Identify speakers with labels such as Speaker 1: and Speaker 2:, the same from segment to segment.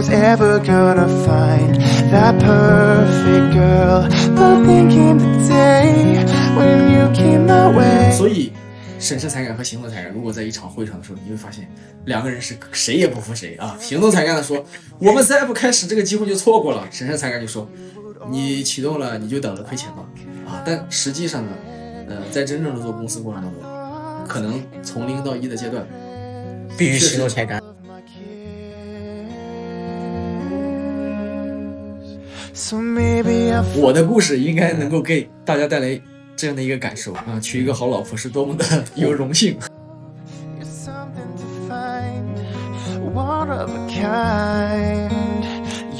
Speaker 1: was ever gonna find that perfect girl. But then came the day when you came my way.
Speaker 2: 所以，审视才干和行动才干，如果在一场会上的时候，你会发现两个人是谁也不服谁啊。行动才干的说，我们再不开始，这个机会就错过了。审视才干就说，你启动了，你就等着亏钱吧啊。但实际上呢，呃，在真正的做公司过程当中，可能从零到一的阶段，
Speaker 3: 必须行动才干。
Speaker 2: 我的故事应该能够给大家带来这样的一个感受啊，娶一个好老婆是多么的 有荣幸。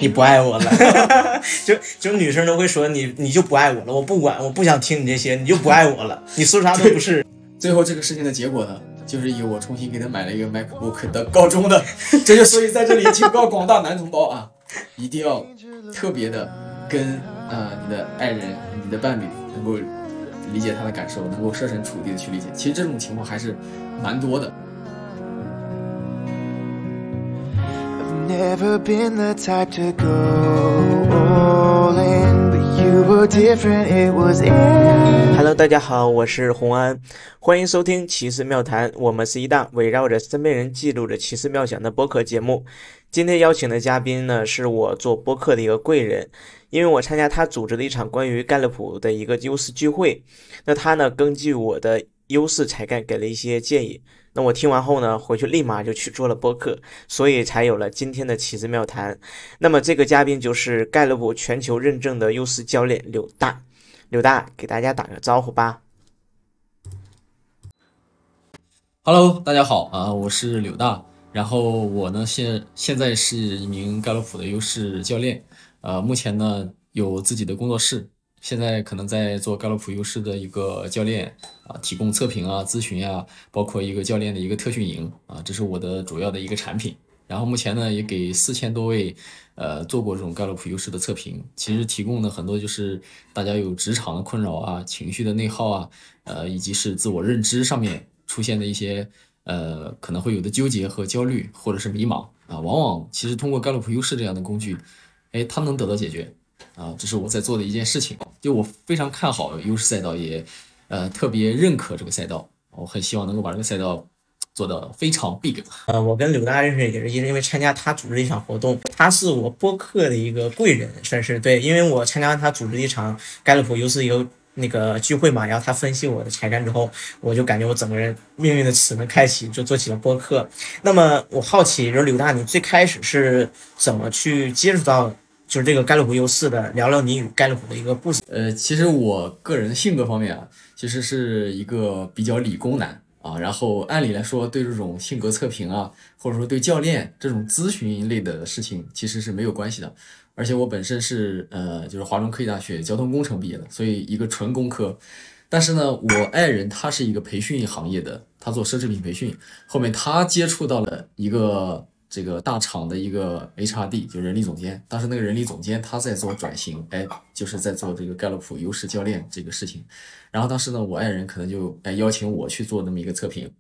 Speaker 3: 你不爱我了，就就女生都会说你你就不爱我了，我不管，我不想听你这些，你就不爱我了，你说啥都不是。
Speaker 2: 最后这个事情的结果呢，就是以我重新给他买了一个 MacBook 的高中的。这就所以在这里警告广大男同胞啊，一定要特别的跟呃你的爱人、你的伴侣能够理解他的感受，能够设身处地的去理解。其实这种情况还是蛮多的。
Speaker 1: I've never been the type to go all in, but you were different, it was in.
Speaker 3: Hello，大家好，我是洪安，欢迎收听奇思妙谈。我们是一档围绕着身边人记录着奇思妙想的播客节目。今天邀请的嘉宾呢，是我做播客的一个贵人，因为我参加他组织的一场关于盖勒普的一个优势聚会，那他呢根据我的优势才干给了一些建议。那我听完后呢，回去立马就去做了播客，所以才有了今天的奇思妙谈。那么这个嘉宾就是盖勒普全球认证的优势教练柳大。柳大给大家打个招呼吧。
Speaker 2: Hello，大家好啊，我是柳大。然后我呢，现现在是一名盖洛普的优势教练，呃，目前呢有自己的工作室，现在可能在做盖洛普优势的一个教练啊，提供测评啊、咨询啊，包括一个教练的一个特训营啊，这是我的主要的一个产品。然后目前呢，也给四千多位呃做过这种盖洛普优势的测评，其实提供的很多就是大家有职场的困扰啊、情绪的内耗啊，呃，以及是自我认知上面出现的一些呃可能会有的纠结和焦虑，或者是迷茫啊，往往其实通过盖洛普优势这样的工具，哎，它能得到解决啊，这是我在做的一件事情。就我非常看好优势赛道，也呃特别认可这个赛道，我很希望能够把这个赛道做得非常 big。
Speaker 3: 呃，我跟柳大认识也是因为参加他组织一场活动，他是我播客的一个贵人，算是对，因为我参加他组织一场盖洛普优势一个那个聚会嘛，然后他分析我的才干之后，我就感觉我整个人命运的齿轮开启，就做起了播客。那么我好奇，就是柳大，你最开始是怎么去接触到就是这个盖洛普优势的？聊聊你与盖洛普的一个故事。
Speaker 2: 呃，其实我个人性格方面啊，其实是一个比较理工男啊。然后按理来说，对这种性格测评啊，或者说对教练这种咨询类的事情，其实是没有关系的。而且我本身是呃，就是华中科技大学交通工程毕业的，所以一个纯工科。但是呢，我爱人他是一个培训行业的，他做奢侈品培训，后面他接触到了一个这个大厂的一个 HRD，就人力总监。当时那个人力总监他在做转型，哎，就是在做这个盖洛普优势教练这个事情。然后当时呢，我爱人可能就哎邀请我去做那么一个测评。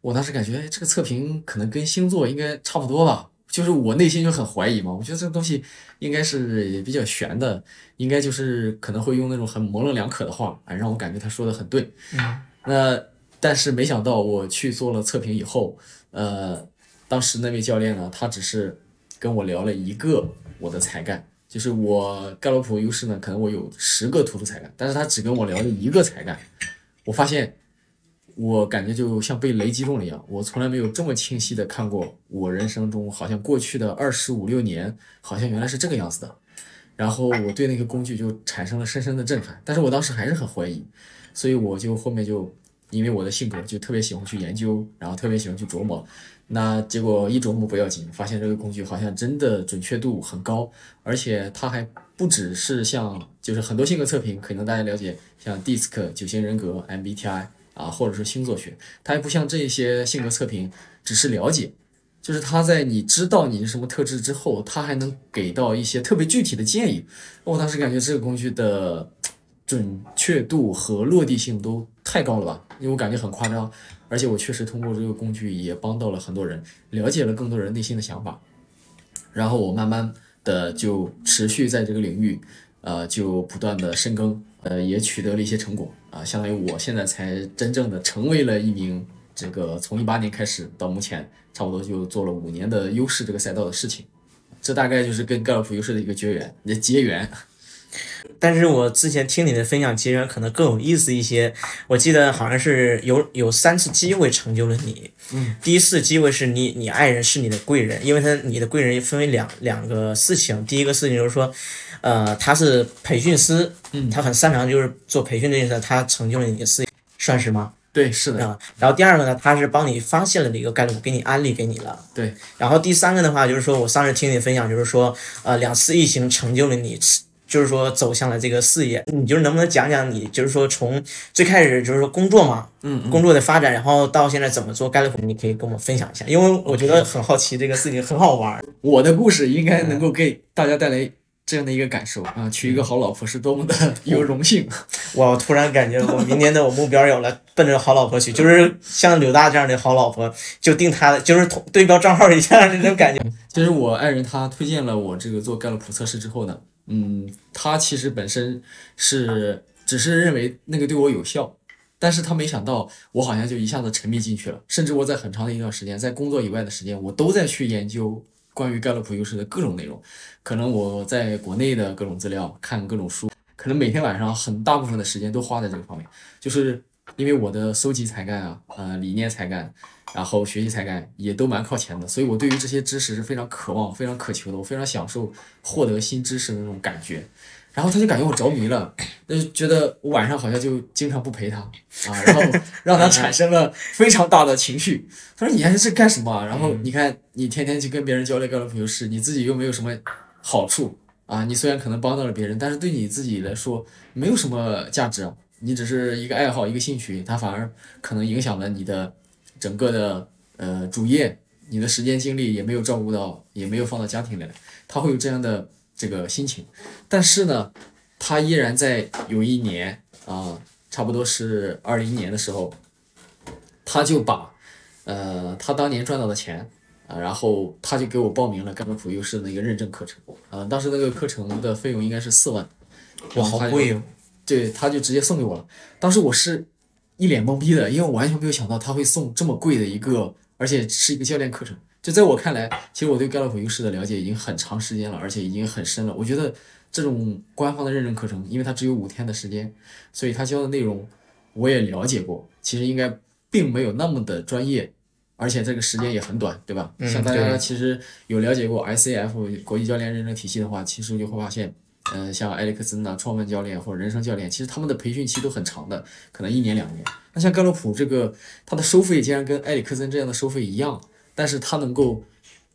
Speaker 2: 我当时感觉，这个测评可能跟星座应该差不多吧。就是我内心就很怀疑嘛，我觉得这个东西应该是也比较悬的，应该就是可能会用那种很模棱两可的话，哎，让我感觉他说的很对。
Speaker 3: 嗯，
Speaker 2: 那但是没想到我去做了测评以后，呃，当时那位教练呢，他只是跟我聊了一个我的才干，就是我盖洛普优势呢，可能我有十个突出才干，但是他只跟我聊了一个才干，我发现。我感觉就像被雷击中了一样，我从来没有这么清晰的看过我人生中好像过去的二十五六年，好像原来是这个样子的。然后我对那个工具就产生了深深的震撼，但是我当时还是很怀疑，所以我就后面就因为我的性格就特别喜欢去研究，然后特别喜欢去琢磨。那结果一琢磨不要紧，发现这个工具好像真的准确度很高，而且它还不只是像就是很多性格测评，可能大家了解像 DISC 九型人格 MBTI。啊，或者是星座学，它还不像这些性格测评，只是了解，就是它在你知道你是什么特质之后，它还能给到一些特别具体的建议。我当时感觉这个工具的准确度和落地性都太高了吧，因为我感觉很夸张，而且我确实通过这个工具也帮到了很多人，了解了更多人内心的想法。然后我慢慢的就持续在这个领域，呃，就不断的深耕，呃，也取得了一些成果啊，相当于我现在才真正的成为了一名这个从一八年开始到目前差不多就做了五年的优势这个赛道的事情，这大概就是跟高尔夫优势的一个绝缘，结缘。
Speaker 3: 但是我之前听你的分享其实可能更有意思一些。我记得好像是有有三次机会成就了你。
Speaker 2: 嗯，
Speaker 3: 第一次机会是你你爱人是你的贵人，因为他你的贵人分为两两个事情。第一个事情就是说，呃，他是培训师，
Speaker 2: 嗯
Speaker 3: 他很擅长就是做培训这件事，他成就了你的事业，算是吗？
Speaker 2: 对，是的，
Speaker 3: 啊，然后第二个呢，他是帮你发现了这个概率，给你安利给你了。
Speaker 2: 对，
Speaker 3: 然后第三个的话，就是说我上次听你分享，就是说，呃，两次疫情成就了你，就是说走向了这个事业。你就是能不能讲讲你，就是说从最开始就是说工作嘛，
Speaker 2: 嗯，
Speaker 3: 工作的发展，然后到现在怎么做盖洛普，你可以跟我们分享一下，因为我觉得很好奇，这个事情很好玩。
Speaker 2: 我的故事应该能够给大家带来这样的一个感受啊，娶一个好老婆是多么的 有荣幸。
Speaker 3: 我突然感觉我明年的我目标有了，奔着好老婆去，就是像柳大这样的好老婆，就定他的，就是同对标账号一样的那种感觉。
Speaker 2: 其实我爱人她推荐了我这个做盖洛普测试之后呢，嗯，他其实本身是只是认为那个对我有效，但是他没想到我好像就一下子沉迷进去了，甚至我在很长的一段时间，在工作以外的时间，我都在去研究关于盖洛普优势的各种内容，可能我在国内的各种资料，看各种书，可能每天晚上很大部分的时间都花在这个方面，就是因为我的搜集才干啊，呃，理念才干。然后学习才干也都蛮靠前的，所以我对于这些知识是非常渴望、非常渴求的，我非常享受获得新知识的那种感觉。然后他就感觉我着迷了，就觉得我晚上好像就经常不陪他啊，然后 让他产生了非常大的情绪。他说：“你还是干什么啊？然后你看你天天去跟别人交流盖洛普优势，你自己又没有什么好处啊。你虽然可能帮到了别人，但是对你自己来说没有什么价值啊。你只是一个爱好、一个兴趣，它反而可能影响了你的。”整个的呃主业，你的时间精力也没有照顾到，也没有放到家庭里来，他会有这样的这个心情。但是呢，他依然在有一年啊，差不多是二零年的时候，他就把呃他当年赚到的钱啊，然后他就给我报名了盖洛普优势的一个认证课程啊，当时那个课程的费用应该是四万，
Speaker 3: 哇，好贵哦！
Speaker 2: 对，他就直接送给我了。当时我是。一脸懵逼的，因为我完全没有想到他会送这么贵的一个，而且是一个教练课程。就在我看来，其实我对盖洛普优势的了解已经很长时间了，而且已经很深了。我觉得这种官方的认证课程，因为它只有五天的时间，所以他教的内容我也了解过，其实应该并没有那么的专业，而且这个时间也很短，对吧？像大家其实有了解过 ICF 国际教练认证体系的话，其实就会发现。嗯，像埃里克森呐、创办教练或者人生教练，其实他们的培训期都很长的，可能一年两年。那像盖洛普这个，他的收费竟然跟埃里克森这样的收费一样，但是他能够，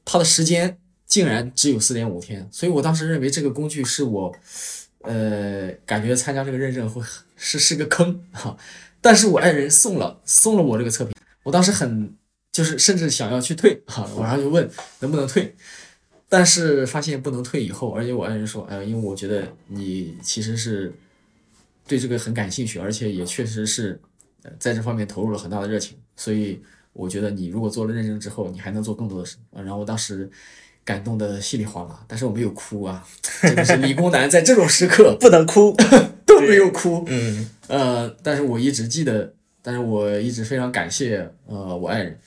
Speaker 2: 他的时间竟然只有四点五天，所以我当时认为这个工具是我，呃，感觉参加这个认证会是是个坑哈。但是我爱人送了送了我这个测评，我当时很就是甚至想要去退哈，网上就问能不能退。但是发现不能退以后，而且我爱人说，哎，因为我觉得你其实是对这个很感兴趣，而且也确实是在这方面投入了很大的热情，所以我觉得你如果做了认证之后，你还能做更多的事。然后我当时感动的稀里哗啦，但是我没有哭啊，真的是理工男在这种时刻
Speaker 3: 不能哭，
Speaker 2: 都没有哭。
Speaker 3: 嗯，
Speaker 2: 呃，但是我一直记得，但是我一直非常感谢呃我爱人。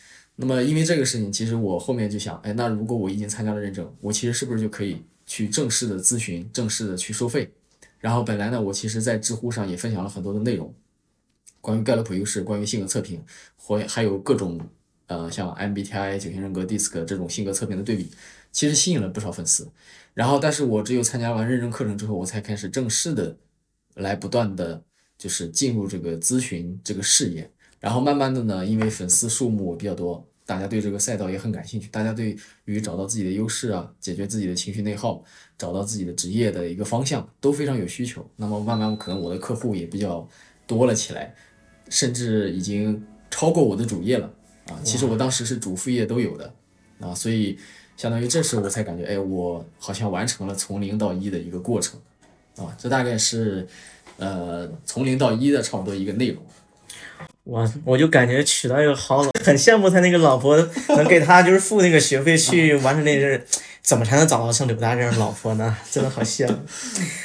Speaker 2: 那么，因为这个事情，其实我后面就想，哎，那如果我已经参加了认证，我其实是不是就可以去正式的咨询，正式的去收费？然后本来呢，我其实在知乎上也分享了很多的内容，关于盖洛普优势，关于性格测评，或还有各种呃像 MBTI、九型人格、DISC 这种性格测评的对比，其实吸引了不少粉丝。然后，但是我只有参加完认证课程之后，我才开始正式的来不断的就是进入这个咨询这个事业。然后慢慢的呢，因为粉丝数目比较多。大家对这个赛道也很感兴趣，大家对于找到自己的优势啊，解决自己的情绪内耗，找到自己的职业的一个方向都非常有需求。那么慢慢可能我的客户也比较多了起来，甚至已经超过我的主业了啊。其实我当时是主副业都有的啊，所以相当于这时候我才感觉，哎，我好像完成了从零到一的一个过程啊。这大概是呃从零到一的差不多一个内容。
Speaker 3: 我我就感觉娶到一个好老，很羡慕他那个老婆能给他就是付那个学费去完成那事，怎么才能找到像柳大这样的老婆呢？真的好羡慕。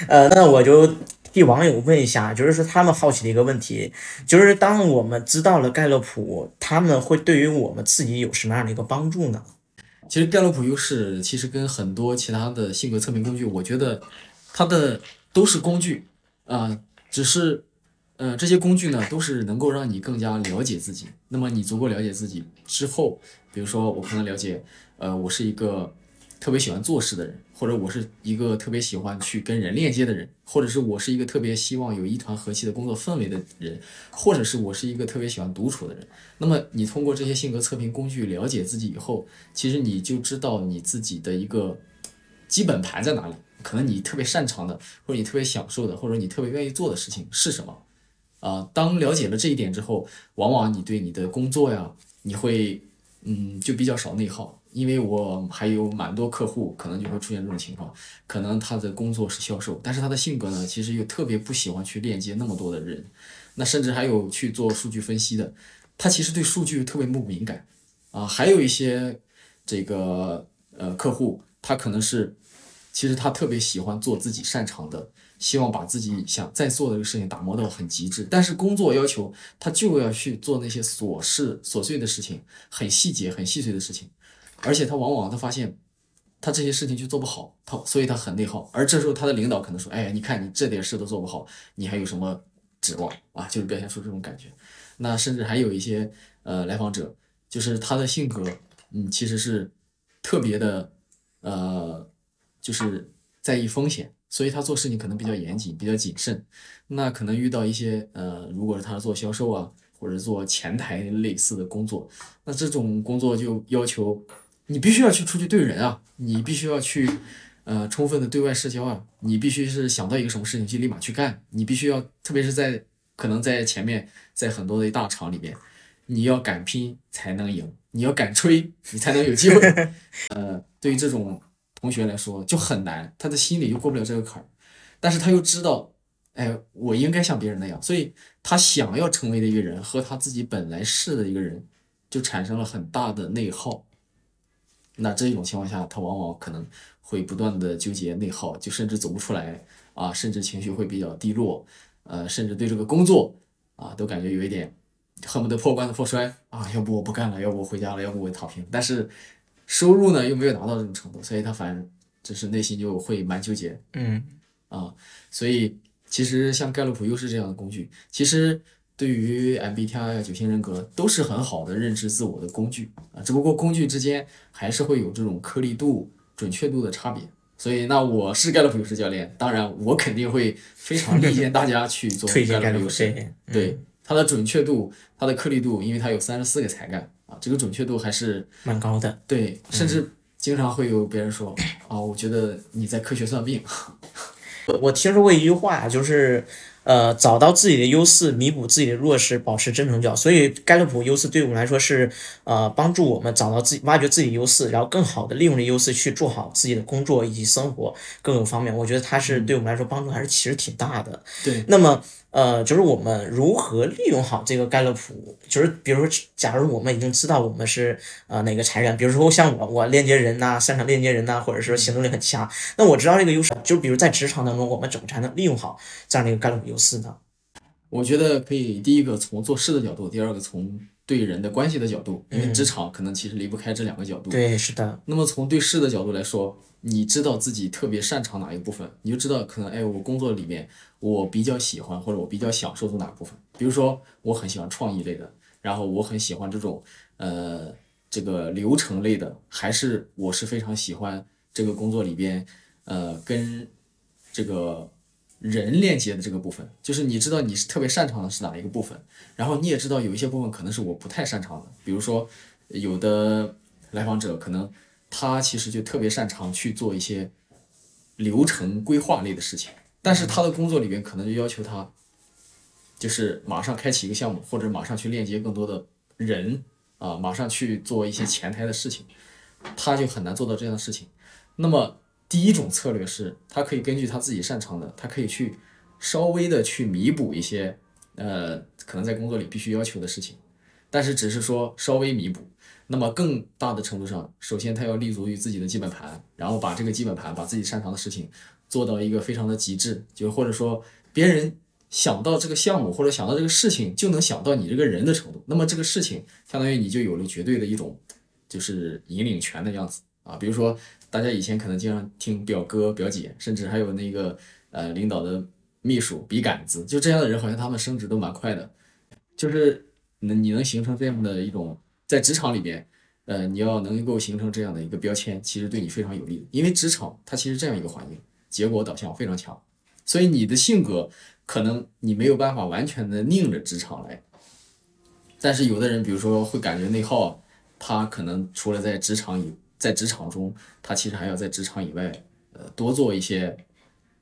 Speaker 3: 呃，那我就替网友问一下，就是说他们好奇的一个问题，就是当我们知道了盖洛普，他们会对于我们自己有什么样的一个帮助呢？
Speaker 2: 其实盖洛普优势其实跟很多其他的性格测评工具，我觉得它的都是工具啊、只是呃这些工具呢都是能够让你更加了解自己。那么你足够了解自己之后，比如说我可能了解，呃，我是一个特别喜欢做事的人，或者我是一个特别喜欢去跟人链接的人，或者是我是一个特别希望有一团和气的工作氛围的人，或者是我是一个特别喜欢独处的人。那么你通过这些性格测评工具了解自己以后，其实你就知道你自己的一个基本盘在哪里，可能你特别擅长的，或者你特别享受的，或者你特别愿意做的事情是什么。啊、当了解了这一点之后，往往你对你的工作呀，你会嗯就比较少内耗，因为我还有蛮多客户可能就会出现这种情况，可能他的工作是销售，但是他的性格呢，其实又特别不喜欢去链接那么多的人，那甚至还有去做数据分析的，他其实对数据特别不敏感。啊，还有一些这个呃客户，他可能是其实他特别喜欢做自己擅长的，希望把自己想在做的这个事情打磨到很极致，但是工作要求他就要去做那些琐事、琐碎的事情，很细节、很细碎的事情，而且他往往他发现。他这些事情就做不好，他所以他很内耗。而这时候他的领导可能说：“哎，你看你这点事都做不好，你还有什么指望啊？”就是表现出这种感觉。那甚至还有一些呃来访者，就是他的性格，嗯，其实是特别的，呃，就是在意风险，所以他做事情可能比较严谨，比较谨慎。那可能遇到一些呃，如果是他做销售啊，或者做前台类似的工作，那这种工作就要求你必须要去出去对人啊，你必须要去呃充分的对外社交啊，你必须是想到一个什么事情就立马去干，你必须要，特别是在可能在前面，在很多的大厂里面，你要敢拼才能赢，你要敢吹，你才能有机会。呃，对于这种同学来说就很难，他的心里又过不了这个坎儿，但是他又知道，哎，我应该像别人那样，所以他想要成为的一个人和他自己本来是的一个人，就产生了很大的内耗。那这种情况下，他往往可能会不断的纠结内耗，就甚至走不出来啊，甚至情绪会比较低落，呃，甚至对这个工作啊都感觉有一点恨不得破罐子破摔啊，要不我不干了，要不我回家了，要不我躺平。但是收入呢又没有达到这种程度，所以他反正就是内心就会蛮纠结
Speaker 3: 嗯
Speaker 2: 啊。所以其实像盖洛普优势这样的工具，其实对于 MBTI 呀、九型人格都是很好的认知自我的工具啊，只不过工具之间还是会有这种颗粒度、准确度的差别。所以，那我是盖洛普优势教练，当然我肯定会非常力荐大家去做
Speaker 3: 推荐盖
Speaker 2: 盖洛普优势。对它的准确度、它的颗粒度，因为它有三十四个才干啊，这个准确度还是
Speaker 3: 蛮高的。
Speaker 2: 对，甚至经常会有别人说啊，我觉得你在科学算命。
Speaker 3: 我我听说过一句话，就是呃，找到自己的优势，弥补自己的弱势，保持真诚角。所以盖洛普优势对我们来说是呃，帮助我们找到自己、挖掘自己优势，然后更好的利用这优势去做好自己的工作以及生活各个方面。我觉得它是对我们来说帮助还是其实挺大的。
Speaker 2: 对，
Speaker 3: 那么，呃，就是我们如何利用好这个盖洛普？就是比如说，假如我们已经知道我们是呃哪个财源，比如说像我，我链接人呐、擅长链接人呐、或者说行动力很强，那我知道这个优势，就比如在职场当中，我们怎么才能利用好这样的一个盖洛普优势呢？
Speaker 2: 我觉得可以，第一个从做事的角度，第二个从对人的关系的角度，因为职场可能其实离不开这两个角度。
Speaker 3: 对，是的，
Speaker 2: 那么从对事的角度来说，你知道自己特别擅长哪一部分，你就知道可能哎，我工作里面我比较喜欢或者我比较享受做哪部分。比如说我很喜欢创意类的，然后我很喜欢这种呃这个流程类的，还是我是非常喜欢这个工作里边呃跟这个人链接的这个部分，就是你知道你是特别擅长的是哪一个部分，然后你也知道有一些部分可能是我不太擅长的，比如说有的来访者可能他其实就特别擅长去做一些流程规划类的事情，但是他的工作里边可能就要求他就是马上开启一个项目，或者马上去链接更多的人啊，马上去做一些前台的事情，他就很难做到这样的事情。那么第一种策略是，他可以根据他自己擅长的，他可以去稍微的去弥补一些呃可能在工作里必须要求的事情，但是只是说稍微弥补。那么更大的程度上，首先他要立足于自己的基本盘，然后把这个基本盘，把自己擅长的事情做到一个非常的极致，就或者说别人想到这个项目或者想到这个事情，就能想到你这个人的程度，那么这个事情相当于你就有了绝对的一种就是引领权的样子啊。比如说大家以前可能经常听表哥、表姐，甚至还有那个呃领导的秘书、笔杆子，就这样的人，好像他们升职都蛮快的，就是能你能形成这样的一种。在职场里边，呃，你要能够形成这样的一个标签，其实对你非常有利。因为职场它其实这样一个环境，结果导向非常强，所以你的性格可能你没有办法完全的拧着职场来。但是有的人，比如说会感觉内耗，他可能除了在职场以在职场中，他其实还要在职场以外，呃，多做一些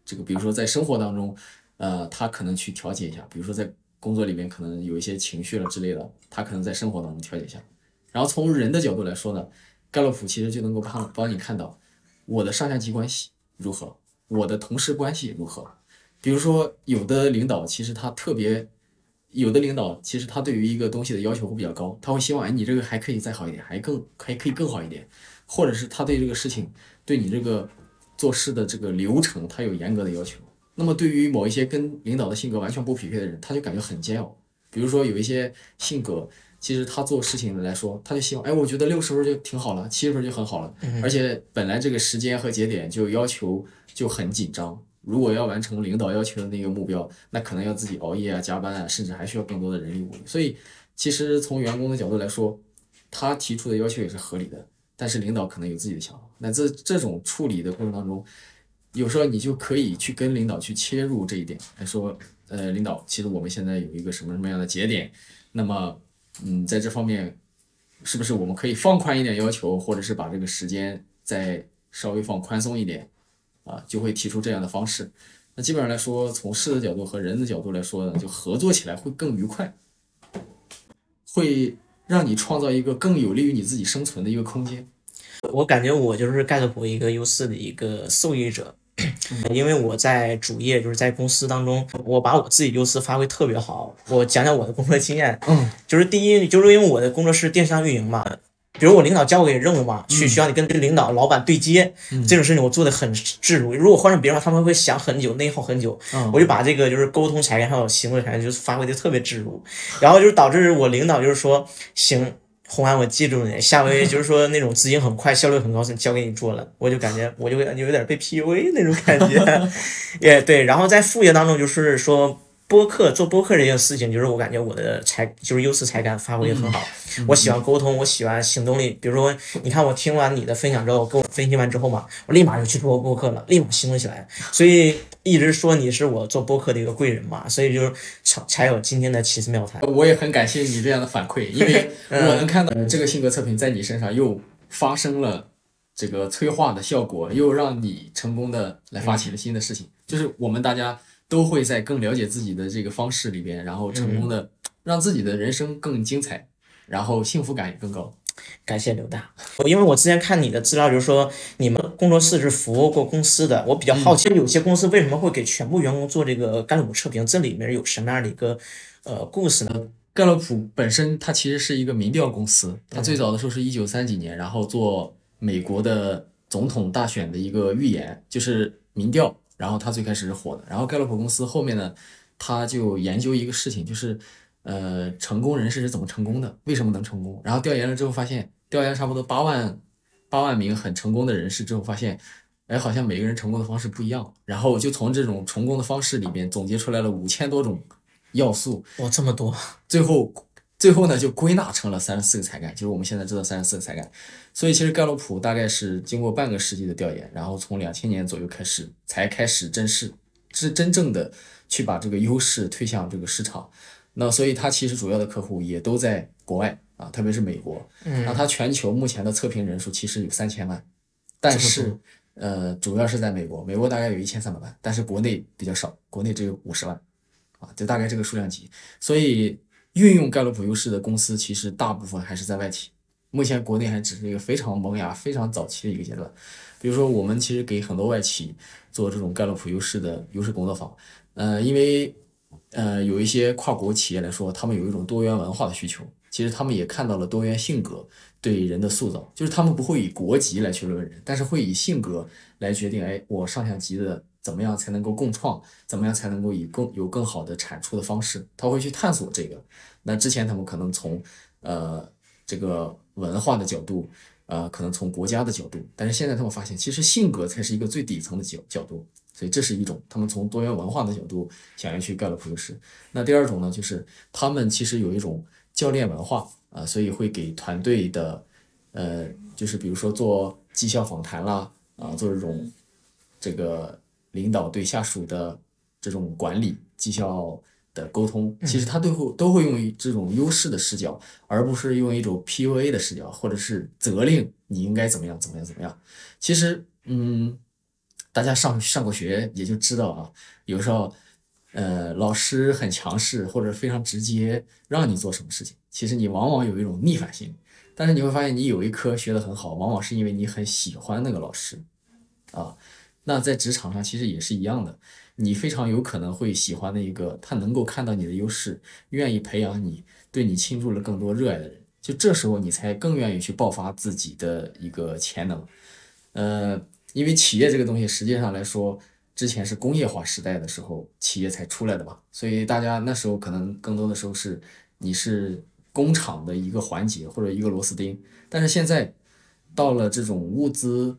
Speaker 2: 这个，比如说在生活当中，呃，他可能去调节一下，比如说在工作里面可能有一些情绪了之类的，他可能在生活当中调节一下。然后从人的角度来说呢，盖洛普其实就能够帮帮你看到我的上下级关系如何，我的同事关系如何。比如说，有的领导其实他特别，有的领导其实他对于一个东西的要求会比较高，他会希望哎你这个还可以再好一点，还更还可以更好一点，或者是他对这个事情对你这个做事的这个流程他有严格的要求。那么对于某一些跟领导的性格完全不匹配的人，他就感觉很煎熬。比如说有一些性格。其实他做事情来说，他就希望，哎，我觉得六十分就挺好了，七十分就很好了。而且本来这个时间和节点就要求就很紧张，如果要完成领导要求的那个目标，那可能要自己熬夜啊、加班啊，甚至还需要更多的人力物力。所以，其实从员工的角度来说，他提出的要求也是合理的。但是领导可能有自己的想法。那这这种处理的过程当中，有时候你就可以去跟领导去切入这一点来说，呃，领导，其实我们现在有一个什么什么样的节点，那么。嗯，在这方面，是不是我们可以放宽一点要求，或者是把这个时间再稍微放宽松一点，啊，就会提出这样的方式。那基本上来说，从事的角度和人的角度来说呢，就合作起来会更愉快，会让你创造一个更有利于你自己生存的一个空间。
Speaker 3: 我感觉我就是盖洛普一个优势的一个受益者。因为我在主业就是在公司当中，我把我自己优势发挥特别好。我讲讲我的工作经验，
Speaker 2: 嗯，
Speaker 3: 就是第一，就是因为我的工作是电商运营嘛，比如我领导交给任务嘛，去需要你跟领导、老板对接，这种事情我做的很自如。如果换成别人他们会想很久，内耗很久。我就把这个就是沟通才干还有行为才干，就是发挥的特别自如，然后就是导致我领导就是说行。红安，我记住你，下回就是说那种资金很快、效率很高，就交给你做了，我就感觉我就有点被 PUA 那种感觉，也对。然后在副业当中，就是说播客做播客这件事情，就是我感觉我的才就是优势才干发挥的很好。我喜欢沟通，我喜欢行动力。比如说，你看我听完你的分享之后，跟我分析完之后嘛，我立马就去做播客了，立马行动起来。所以一直说你是我做播客的一个贵人嘛，所以就是才才有今天的奇思妙谈。
Speaker 2: 我也很感谢你这样的反馈，因为 我能看到这个性格测评在你身上又发生了这个催化的效果，又让你成功的来发起了新的事情。就是我们大家都会在更了解自己的这个方式里边，然后成功的让自己的人生更精彩。然后幸福感也更高，
Speaker 3: 感谢刘大。我因为我之前看你的资料，就是说你们工作室是服务过公司的，我比较好奇，有些公司为什么会给全部员工做这个盖洛普测评？这里面有什么样的一个呃故事呢？
Speaker 2: 盖洛普本身它其实是一个民调公司，它最早的时候是一九三几年，然后做美国的总统大选的一个预言，就是民调，然后它最开始是火的。然后盖洛普公司后面呢，他就研究一个事情，就是。呃，成功人士是怎么成功的？为什么能成功？然后调研了之后发现，调研差不多八万八万名很成功的人士之后发现，哎，好像每个人成功的方式不一样。然后就从这种成功的方式里边总结出来了五千多种要素。
Speaker 3: 哇，这么多！
Speaker 2: 最后最后呢，就归纳成了三十四个才干，就是我们现在知道三十四个才干。所以其实盖洛普大概是经过半个世纪的调研，然后从两千年左右开始才开始正式是真正的去把这个优势推向这个市场。那所以它其实主要的客户也都在国外啊，特别是美国。
Speaker 3: 嗯。
Speaker 2: 那它全球目前的测评人数其实有三千万，但是呃，主要是在美国，美国大概有一千三百万，但是国内比较少，国内只有五十万，啊，就大概这个数量级。所以运用盖洛普优势的公司其实大部分还是在外企，目前国内还只是一个非常萌芽、非常早期的一个阶段。比如说我们其实给很多外企做这种盖洛普优势的优势工作坊，呃，因为。呃，有一些跨国企业来说，他们有一种多元文化的需求，其实他们也看到了多元性格对人的塑造，就是他们不会以国籍来去论人，但是会以性格来决定，哎，我上下级的怎么样才能够共创，怎么样才能够以更有更好的产出的方式，他会去探索这个。那之前他们可能从呃这个文化的角度。呃，可能从国家的角度，但是现在他们发现，其实性格才是一个最底层的角角度，所以这是一种他们从多元文化的角度想要去盖洛普优势。那第二种呢，就是他们其实有一种教练文化啊，所以会给团队的，呃，就是比如说做绩效访谈啦，啊，做这种这个领导对下属的这种管理绩效。的沟通，其实他最后都会用这种优势的视角，而不是用一种 PUA 的视角，或者是责令你应该怎么样怎么样怎么样。其实，嗯，大家上上过学也就知道啊，有时候，呃，老师很强势或者非常直接让你做什么事情，其实你往往有一种逆反心理。但是你会发现，你有一科学得很好，往往是因为你很喜欢那个老师，啊，那在职场上其实也是一样的。你非常有可能会喜欢的一个，他能够看到你的优势，愿意培养你，对你倾注了更多热爱的人，就这时候你才更愿意去爆发自己的一个潜能。呃，因为企业这个东西实际上来说，之前是工业化时代的时候企业才出来的嘛，所以大家那时候可能更多的时候是你是工厂的一个环节或者一个螺丝钉，但是现在到了这种物资。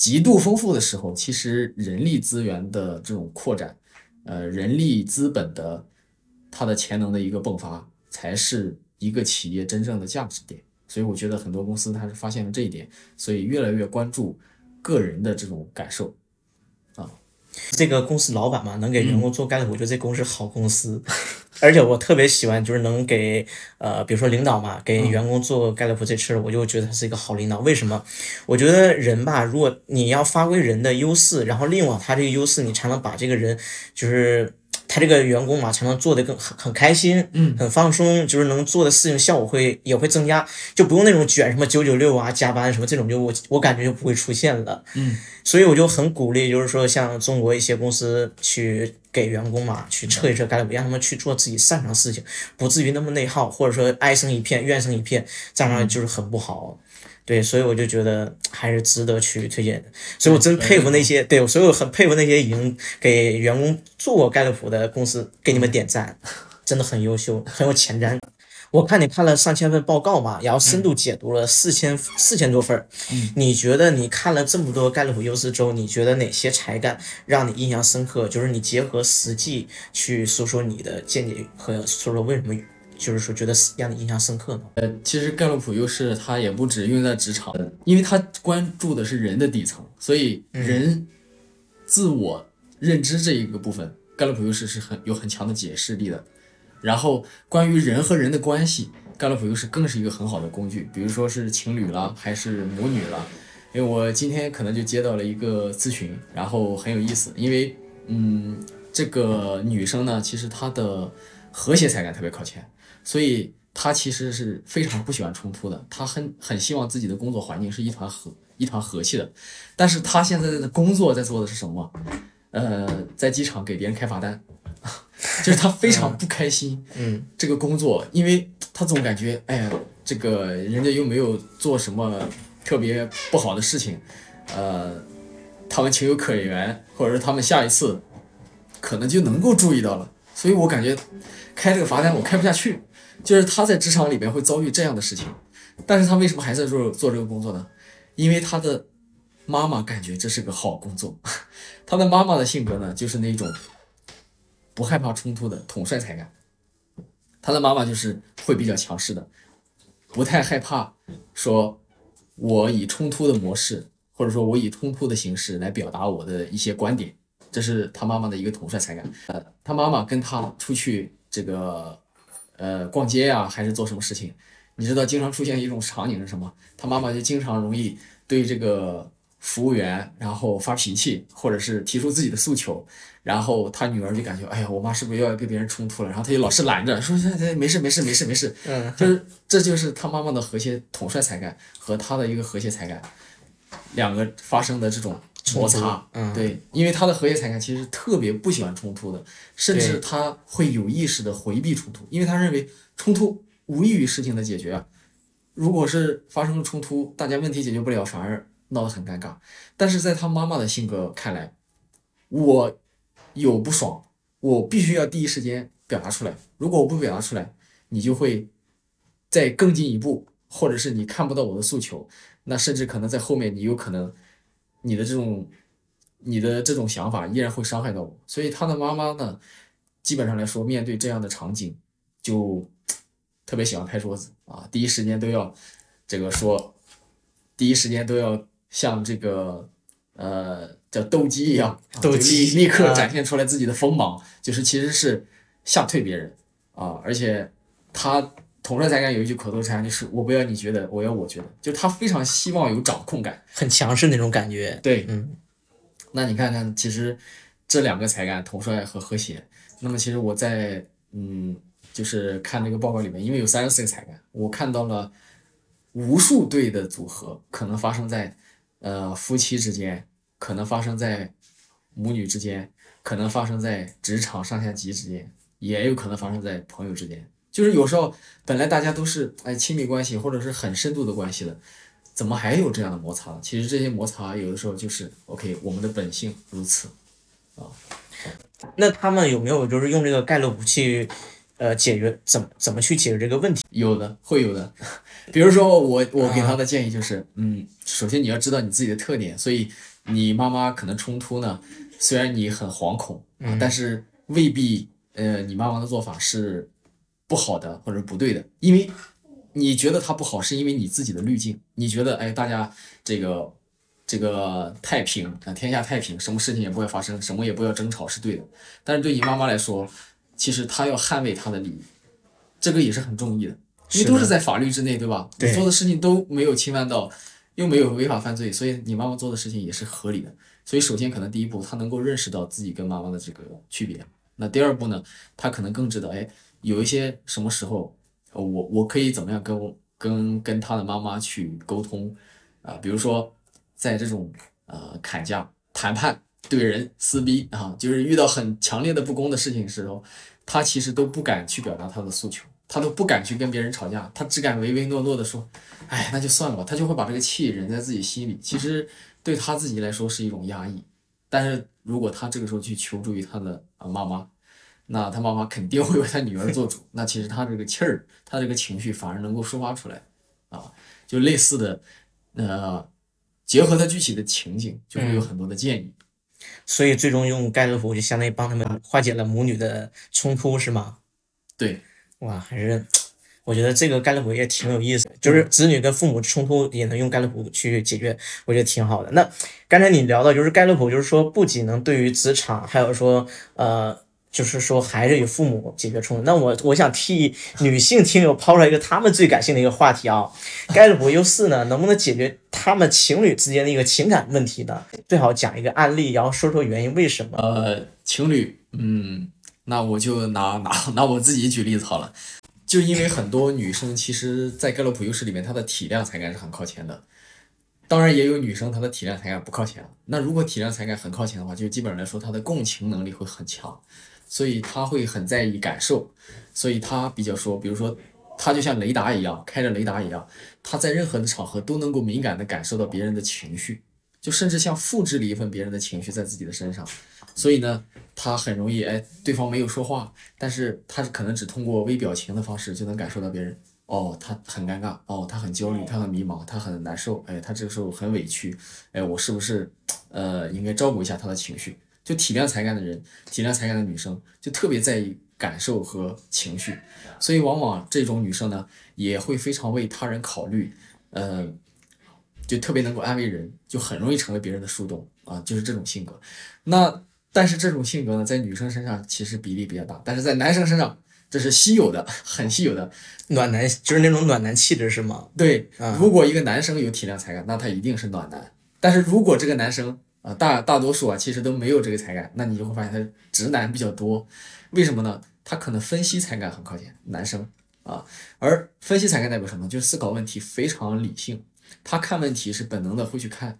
Speaker 2: 极度丰富的时候，其实人力资源的这种扩展，呃，人力资本的它的潜能的一个迸发，才是一个企业真正的价值点。所以我觉得很多公司它是发现了这一点，所以越来越关注个人的这种感受。
Speaker 3: 啊这个公司老板嘛，能给员工做盖洛普，我觉得这公司好公司。而且我特别喜欢，就是能给呃，比如说领导嘛，给员工做盖洛普这事儿，我就觉得他是一个好领导。为什么？我觉得人吧，如果你要发挥人的优势，然后利用他这个优势，你才能把这个人就是。他这个员工嘛，才能做的更很很开心，
Speaker 2: 嗯，
Speaker 3: 很放松，就是能做的事情效果会也会增加，就不用那种卷什么九九六啊，加班什么这种，就我我感觉就不会出现了，
Speaker 2: 嗯，
Speaker 3: 所以我就很鼓励，就是说像中国一些公司去给员工嘛，去测一测概率，让他们去做自己擅长的事情，不至于那么内耗，或者说哀声一片，怨声一片，这样就是很不好。对，所以我就觉得 还是值得去推荐的。所以我真佩服那些，对，所以我很佩服那些已经给员工做过盖洛普的公司，给你们点赞，真的很优秀，很有前瞻。我看你看了上千份报告嘛，然后深度解读了四千四千多份。
Speaker 2: 嗯，
Speaker 3: 你觉得你看了这么多盖洛普优势之后，你觉得哪些才干让你印象深刻？就是你结合实际去说说你的见解和说说为什么。就是说，觉得让你印象深刻呢？
Speaker 2: 呃，其实盖洛普优势它也不止用在职场，因为它关注的是人的底层，所以人自我认知这一个部分，盖洛普优势是很有很强的解释力的。然后关于人和人的关系，盖洛普优势更是一个很好的工具，比如说是情侣啦，还是母女啦。因为我今天可能就接到了一个咨询，然后很有意思，因为嗯，这个女生呢，其实她的和谐才感特别靠前。所以他其实是非常不喜欢冲突的，他很很希望自己的工作环境是一团和一团和气的。但是他现在的工作在做的是什么？呃，在机场给别人开罚单，就是他非常不开心。
Speaker 3: 嗯，
Speaker 2: 这个工作，因为他总感觉，哎呀，这个人家又没有做什么特别不好的事情，呃，他们情有可原，或者是他们下一次可能就能够注意到了。所以我感觉开这个罚单我开不下去。就是他在职场里边会遭遇这样的事情，但是他为什么还在做做这个工作呢？因为他的妈妈感觉这是个好工作。他的妈妈的性格呢，就是那种不害怕冲突的统帅才干。他的妈妈就是会比较强势的，不太害怕说，我以冲突的模式，或者说我以冲突的形式来表达我的一些观点，这是他妈妈的一个统帅才干。呃，他妈妈跟他出去这个。呃，逛街呀，还是做什么事情？你知道，经常出现一种场景是什么？他妈妈就经常容易对这个服务员，然后发脾气，或者是提出自己的诉求，然后他女儿就感觉，哎呀，我妈是不是又要跟别人冲突了？然后他就老是拦着，说，没事，没事，没事，没事。
Speaker 3: 嗯，
Speaker 2: 就是这就是他妈妈的和谐统帅才干和他的一个和谐才干，两个发生的这种。摩擦，
Speaker 3: 嗯，
Speaker 2: 对，因为他的和谐才干其实特别不喜欢冲突的，甚至他会有意识的回避冲突，因为他认为冲突无异于事情的解决啊。如果是发生了冲突，大家问题解决不了，反而闹得很尴尬。但是在他妈妈的性格看来，我有不爽，我必须要第一时间表达出来。如果我不表达出来，你就会再更进一步，或者是你看不到我的诉求，那甚至可能在后面你有可能你的这种你的这种想法依然会伤害到我。所以他的妈妈呢，基本上来说，面对这样的场景就特别喜欢拍桌子。啊，第一时间都要这个说，第一时间都要像这个呃叫斗鸡一样，
Speaker 3: 斗鸡
Speaker 2: 立立刻
Speaker 3: 啊
Speaker 2: 展现出来自己的锋芒，就是其实是吓退别人。啊，而且他统帅才干有一句口头禅，就是我不要你觉得，我要我觉得，就他非常希望有掌控感。
Speaker 3: 很强势那种感觉。
Speaker 2: 对，
Speaker 3: 嗯，
Speaker 2: 那你看看，其实这两个才干，统帅和和谐，那么其实我在嗯，就是看这个报告里面，因为有三十四个才干，我看到了无数对的组合，可能发生在呃夫妻之间，可能发生在母女之间，可能发生在职场上下级之间，也有可能发生在朋友之间。就是有时候本来大家都是哎亲密关系或者是很深度的关系的，怎么还有这样的摩擦呢？其实这些摩擦有的时候就是 OK，我们的本性如此啊。
Speaker 3: 那他们有没有就是用这个盖洛武器呃解决怎么怎么去解决这个问题？
Speaker 2: 有的，会有的。比如说我 我给他的建议就是，嗯，首先你要知道你自己的特点，所以你妈妈可能冲突呢，虽然你很惶恐啊，但是未必呃你妈妈的做法是不好的或者不对的，因为你觉得它不好，是因为你自己的滤镜，你觉得哎大家这个。这个太平啊，天下太平，什么事情也不会发生，什么也不要争吵，是对的。但是对你妈妈来说，其实她要捍卫她的利益，这个也是很重义的，因为都是在法律之内，对吧？
Speaker 3: 对
Speaker 2: 你做的事情都没有侵犯到，又没有违法犯罪，所以你妈妈做的事情也是合理的。所以首先可能第一步，她能够认识到自己跟妈妈的这个区别。那第二步呢，她可能更知道，哎，有一些什么时候，我我可以怎么样跟我跟跟他的妈妈去沟通啊、比如说在这种呃砍价、谈判、怼人、撕逼啊，就是遇到很强烈的不公的事情的时候，他其实都不敢去表达他的诉求，他都不敢去跟别人吵架，他只敢唯唯诺诺的说，哎，那就算了吧，他就会把这个气忍在自己心里。其实对他自己来说是一种压抑，但是如果他这个时候去求助于他的啊妈妈，那他妈妈肯定会为他女儿做主，那其实他这个气儿，他这个情绪反而能够抒发出来啊，就类似的，呃，结合他具体的情景，就会有很多的建议。
Speaker 3: 所以最终用盖洛普就相当于帮他们化解了母女的冲突，是吗？
Speaker 2: 对，
Speaker 3: 哇，还是我觉得这个盖洛普也挺有意思的，就是子女跟父母冲突也能用盖洛普去解决，我觉得挺好的。那刚才你聊到就是盖洛普，就是说不仅能对于职场，还有说呃。就是说，孩子与父母解决冲突。那我我想替女性听友抛出来一个他们最感性的一个话题啊，盖洛普优四呢，能不能解决他们情侣之间的一个情感问题呢？最好讲一个案例，然后说说原因，为什么？
Speaker 2: 呃，情侣，嗯，那我就拿拿拿我自己举例子好了。就因为很多女生其实，在盖洛普优势里面，她的体谅才干是很靠前的。当然，也有女生她的体谅才干不靠前。那如果体谅才干很靠前的话，就基本上来说，她的共情能力会很强，所以他会很在意感受，所以他比较说，比如说，他就像雷达一样，开着雷达一样，他在任何的场合都能够敏感地感受到别人的情绪，就甚至像复制了一份别人的情绪在自己的身上。所以呢，他很容易哎，对方没有说话，但是他可能只通过微表情的方式就能感受到别人哦，他很尴尬，哦，他很焦虑，他很迷茫，他很难受，哎，他这个时候很委屈，哎，我是不是呃应该照顾一下他的情绪？就体谅才干的人，体谅才干的女生就特别在意感受和情绪，所以往往这种女生呢也会非常为他人考虑，呃，就特别能够安慰人，就很容易成为别人的树洞啊，就是这种性格。那但是这种性格呢，在女生身上其实比例比较大，但是在男生身上这是稀有的，很稀有的。
Speaker 3: 暖男就是那种暖男气质是吗？
Speaker 2: 对
Speaker 3: 啊，
Speaker 2: 如果一个男生有体谅才干，那他一定是暖男。但是如果这个男生啊、大大多数啊，其实都没有这个才干，那你就会发现他直男比较多。为什么呢？他可能分析才干很靠前，男生啊，而分析才干代表什么？就是思考问题非常理性，他看问题是本能的会去看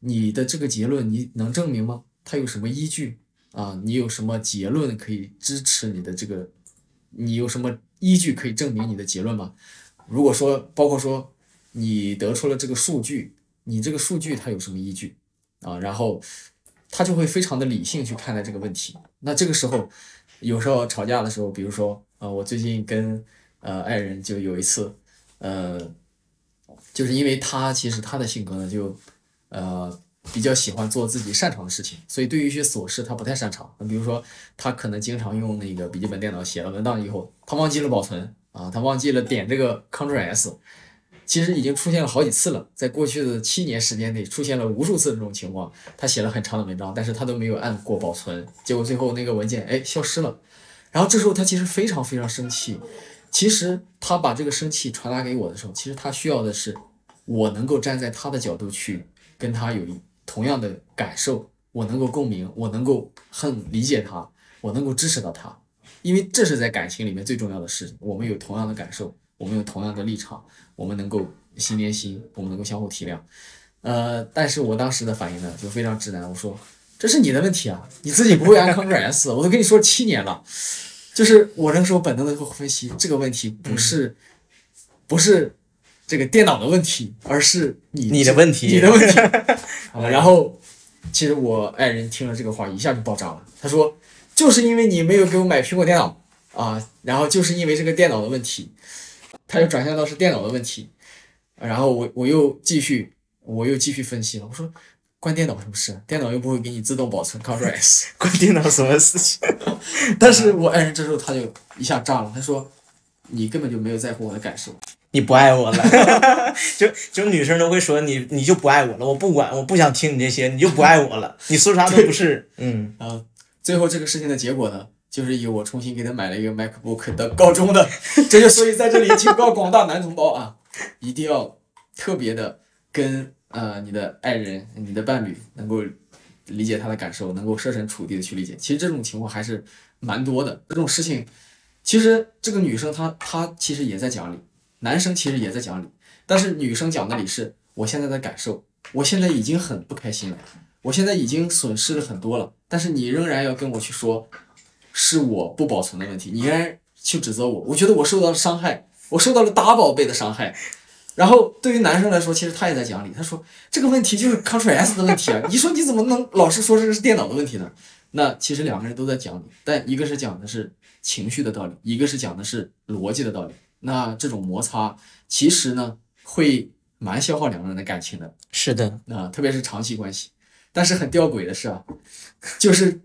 Speaker 2: 你的这个结论，你能证明吗？他有什么依据啊？你有什么结论可以支持你的这个？你有什么依据可以证明你的结论吗？如果说包括说你得出了这个数据，你这个数据它有什么依据啊？然后他就会非常的理性去看待这个问题。那这个时候有时候吵架的时候，比如说啊，我最近跟呃爱人就有一次呃，就是因为他其实他的性格呢就呃。比较喜欢做自己擅长的事情，所以对于一些琐事他不太擅长。比如说，他可能经常用那个笔记本电脑写了文档以后，他忘记了保存啊，他忘记了点这个 Ctrl S。其实已经出现了好几次了，在过去的七年时间内出现了无数次这种情况。他写了很长的文章，但是他都没有按过保存，结果最后那个文件哎消失了。然后这时候他其实非常非常生气。其实他把这个生气传达给我的时候，其实他需要的是我能够站在他的角度去跟他有一。同样的感受，我能够共鸣，我能够很理解他，我能够支持到他，因为这是在感情里面最重要的事情。我们有同样的感受，我们有同样的立场，我们能够心连心，我们能够相互体谅。呃，但是我当时的反应呢，就非常直男，我说这是你的问题啊，你自己不会按 Ctrl S，我都跟你说七年了，就是我那时候本能的会分析这个问题不是，不是。这个电脑的问题，而是你
Speaker 3: 你的问题，
Speaker 2: 你的问题。然后，其实我爱人听了这个话，一下就爆炸了。他说：“就是因为你没有给我买苹果电脑啊，然后就是因为这个电脑的问题，他又转向到是电脑的问题。然后我我又继续我又继续分析了。我说关电脑什么事？电脑又不会给你自动保存 Ctrl S，
Speaker 3: 关电脑什么事情？
Speaker 2: 但是我爱人这时候他就一下炸了。他说：你根本就没有在乎我的感受。”
Speaker 3: 你不爱我了，就就女生都会说你你就不爱我了，我不管，我不想听你这些，你就不爱我了，你说啥都不是，嗯
Speaker 2: 啊，最后这个事情的结果呢，就是以我重新给他买了一个 MacBook 的高中的，这就所以在这里 警告广大男同胞啊，一定要特别的跟呃你的爱人、你的伴侣能够理解他的感受，能够设身处地的去理解，其实这种情况还是蛮多的，这种事情，其实这个女生她她其实也在讲理。男生其实也在讲理，但是女生讲的理是我现在的感受，我现在已经很不开心了，我现在已经损失了很多了，但是你仍然要跟我去说，是我不保存的问题，你应该去指责我，我觉得我受到了伤害，我受到了大宝贝的伤害。然后对于男生来说，其实他也在讲理，他说这个问题就是 Ctrl S 的问题啊，你说你怎么能老是说这个是电脑的问题呢？那其实两个人都在讲理，但一个是讲的是情绪的道理，一个是讲的是逻辑的道理。那这种摩擦其实呢，会蛮消耗两个人的感情的。
Speaker 3: 是的，
Speaker 2: 啊，特别是长期关系。但是很吊诡的是啊，就是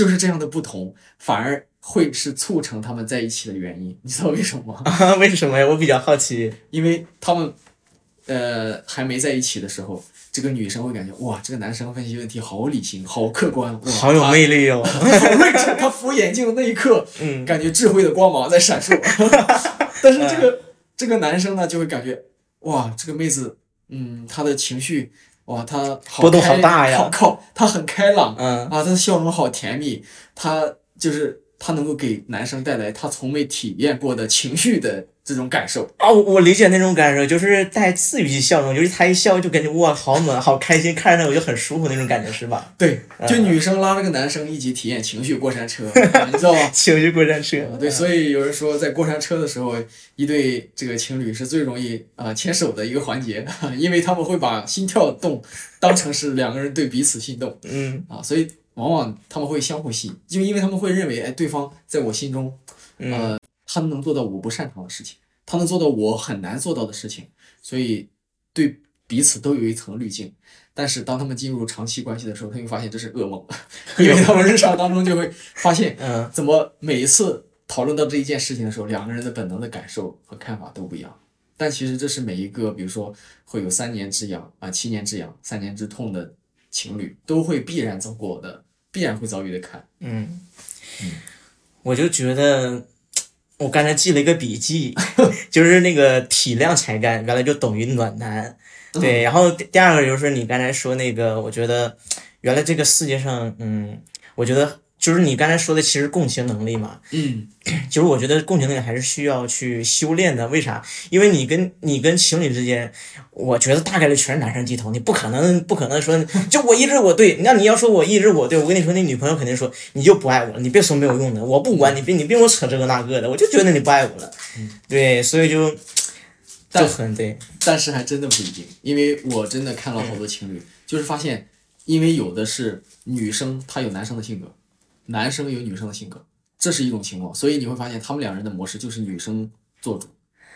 Speaker 2: 就是这样的不同，反而会是促成他们在一起的原因。你知道为什么吗？
Speaker 3: 为什么呀？我比较好奇。
Speaker 2: 因为他们呃还没在一起的时候，这个女生会感觉哇，这个男生分析问题好理性，好客观，
Speaker 3: 好有魅力哦，
Speaker 2: 好睿智。他扶眼镜的那一刻，嗯，感觉智慧的光芒在闪烁。但是这个这个男生呢，就会感觉哇，这个妹子，嗯，她的情绪，哇，他
Speaker 3: 波动好大呀，
Speaker 2: 靠靠，她很开朗，嗯，啊，他的笑容好甜蜜，他就是他能够给男生带来他从没体验过的情绪的。这种感受
Speaker 3: 啊，我理解那种感受，就是带治愈系笑容，就是他一笑就感觉哇，好暖，好开心，看着那我就很舒服那种感觉，是吧？
Speaker 2: 对，就女生拉着个男生一起体验情绪过山车，你知道吗？
Speaker 3: 情绪过山车。
Speaker 2: 对，所以有人说，在过山车的时候，一对这个情侣是最容易啊牵手的一个环节，因为他们会把心跳动当成是两个人对彼此心动。
Speaker 3: 嗯。
Speaker 2: 啊，所以往往他们会相互吸引，就因为他们会认为，哎，对方在我心中，呃。他们能做到我不擅长的事情，他能做到我很难做到的事情，所以对彼此都有一层滤镜。但是当他们进入长期关系的时候，他又发现这是噩梦，因为他们日常当中就会发现，嗯，怎么每一次讨论到这一件事情的时候，两个人的本能的感受和看法都不一样。但其实这是每一个，比如说会有三年之痒啊、七年之痒、三年之痛的情侣都会必然走过的，必然会遭遇的坎。
Speaker 3: 嗯嗯，我就觉得。我刚才记了一个笔记，就是那个体谅才干，原来就等于暖男，对。然后第二个就是你刚才说那个，我觉得原来这个世界上，嗯，我觉得就是你刚才说的，其实共情能力嘛，
Speaker 2: 嗯，
Speaker 3: 就是我觉得共情能力还是需要去修炼的。为啥？因为你跟你跟情侣之间，我觉得大概率全是男生低头，你不可能不可能说就我一直我对，那你要说我一直我对，我跟你说，那女朋友肯定说你就不爱我了，你别说没有用的，我不管你别你别给我扯这个那个的，我就觉得你不爱我了。对，所以就就
Speaker 2: 但
Speaker 3: 很对，
Speaker 2: 但是还真的不一定，因为我真的看了好多情侣，就是发现，因为有的是女生她有男生的性格，男生有女生的性格，这是一种情况，所以你会发现他们两人的模式就是女生做主，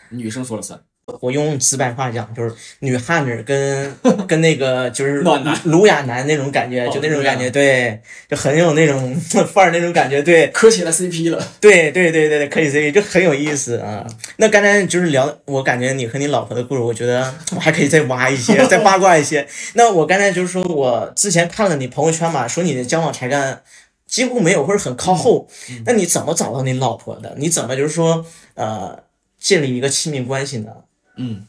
Speaker 2: 女生说了算。
Speaker 3: 我用直白话讲，就是女汉子跟 跟那个就是
Speaker 2: 暖男
Speaker 3: 儒雅男那种感觉，
Speaker 2: 哦
Speaker 3: 就那种感觉，对，就很有那种 范儿那种感觉，对，
Speaker 2: 磕起来 CP 了，
Speaker 3: 对对对对对，可以可以，就很有意思啊。那刚才就是聊，我感觉你和你老婆的故事，我觉得我还可以再挖一些，再 八卦一些。那我刚才就是说我之前看了你朋友圈嘛，说你的交往才干几乎没有，或者很靠后。那你怎么找到你老婆的？你怎么就是说呃建立一个亲密关系呢？
Speaker 2: 嗯，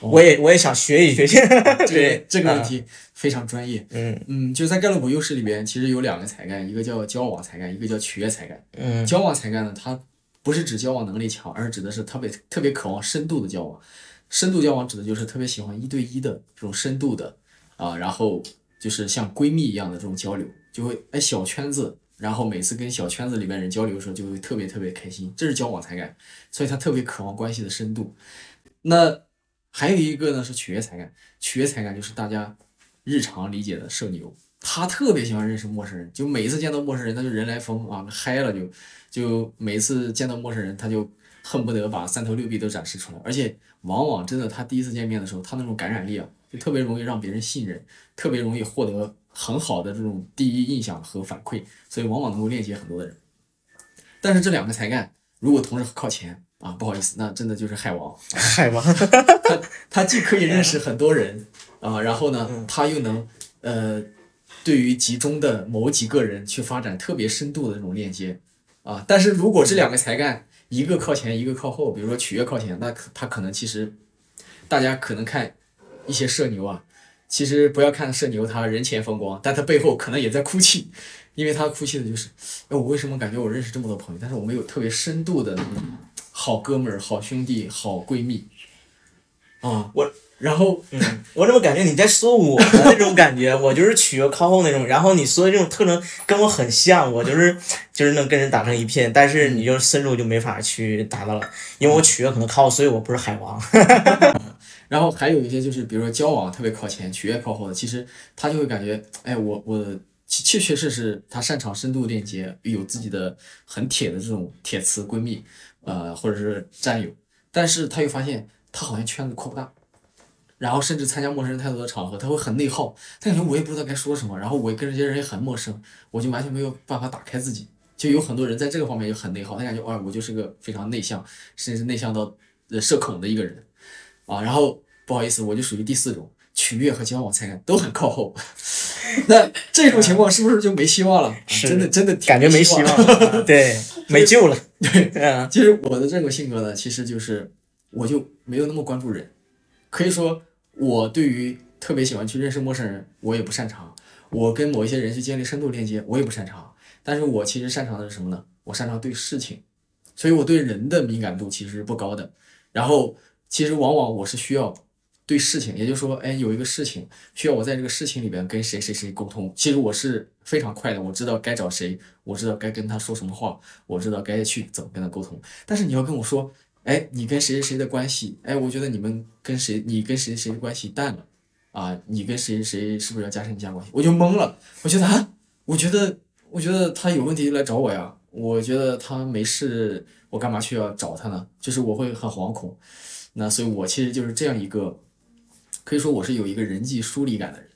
Speaker 3: 我也我也想学一学。
Speaker 2: 这
Speaker 3: 对
Speaker 2: 个这个问题非常专业。
Speaker 3: 嗯
Speaker 2: 嗯，就在盖洛普优势里边，其实有两个才干，一个叫交往才干，一个叫取悦才干。
Speaker 3: 嗯
Speaker 2: 交往才干呢，它不是指交往能力强，而是指的是特别特别渴望深度的交往。深度交往指的就是特别喜欢一对一的这种深度的啊，然后就是像闺蜜一样的这种交流，就会哎小圈子，然后每次跟小圈子里面人交流的时候，就会特别特别开心，这是交往才干，所以他特别渴望关系的深度。那还有一个呢是取悦才干，取悦才干就是大家日常理解的社牛，他特别喜欢认识陌生人，就每一次见到陌生人，他就人来疯啊，嗨了就就每次见到陌生人，他就恨不得把三头六臂都展示出来，而且往往真的他第一次见面的时候，他那种感染力啊，就特别容易让别人信任，特别容易获得很好的这种第一印象和反馈，所以往往能够链接很多的人。但是这两个才干如果同时靠前啊，不好意思，那真的就是海王。
Speaker 3: 海王，
Speaker 2: 他他既可以认识很多人啊，然后呢，他又能呃，对于集中的某几个人去发展特别深度的这种链接啊。但是如果这两个才干一个靠前，一个靠后，比如说取悦靠前，那他可能其实大家可能看一些社牛啊，其实不要看社牛他人前风光，但他背后可能也在哭泣，因为他哭泣的就是，哎，我为什么感觉我认识这么多朋友，但是我没有特别深度的好哥们儿、好兄弟、好闺蜜啊，
Speaker 3: 我
Speaker 2: 然后
Speaker 3: 嗯，我怎么感觉你在说我的那种感觉？我就是取悦靠后那种，然后你说的这种特征跟我很像，我就是就是能跟人打成一片，但是你就深入就没法去达到了，因为我取悦可能靠后，所以我不是海王。
Speaker 2: 然后还有一些就是，比如说交往特别靠前，取悦靠后的，其实他就会感觉，哎，我我确确实实他擅长深度链接，有自己的很铁的这种铁磁闺蜜，呃，或者是战友，但是他又发现他好像圈子扩不大，然后甚至参加陌生人太多的场合，他会很内耗，他感觉我也不知道该说什么，然后我跟这些人也很陌生，我就完全没有办法打开自己，就有很多人在这个方面就很内耗，他感觉，啊，我就是个非常内向，甚至内向到呃社恐的一个人。啊，然后不好意思，我就属于第四种，取悦和交往才干都很靠后。那这种情况是不是就没希望了？啊真的真的
Speaker 3: 感觉没希望，了对，没救了。
Speaker 2: 对，
Speaker 3: 嗯
Speaker 2: 其实我的这个性格呢，其实就是我就没有那么关注人，可以说我对于特别喜欢去认识陌生人，我也不擅长。我跟某一些人去建立深度链接，我也不擅长。但是我其实擅长的是什么呢？我擅长对事情，所以我对人的敏感度其实是不高的。然后其实往往我是需要对事情，也就是说，哎，有一个事情需要我在这个事情里边跟谁谁谁沟通。其实我是非常快的，我知道该找谁，我知道该跟他说什么话，我知道该去怎么跟他沟通。但是你要跟我说，哎，你跟谁谁谁的关系，哎，我觉得你们跟谁，你跟谁谁的关系淡了，啊，你跟谁谁是不是要加深一下关系？我就懵了，我觉得啊，我觉得我觉得他有问题来找我呀，我觉得他没事，我干嘛去要找他呢？就是我会很惶恐。那所以，我其实就是这样一个，可以说我是有一个人际疏离感的人，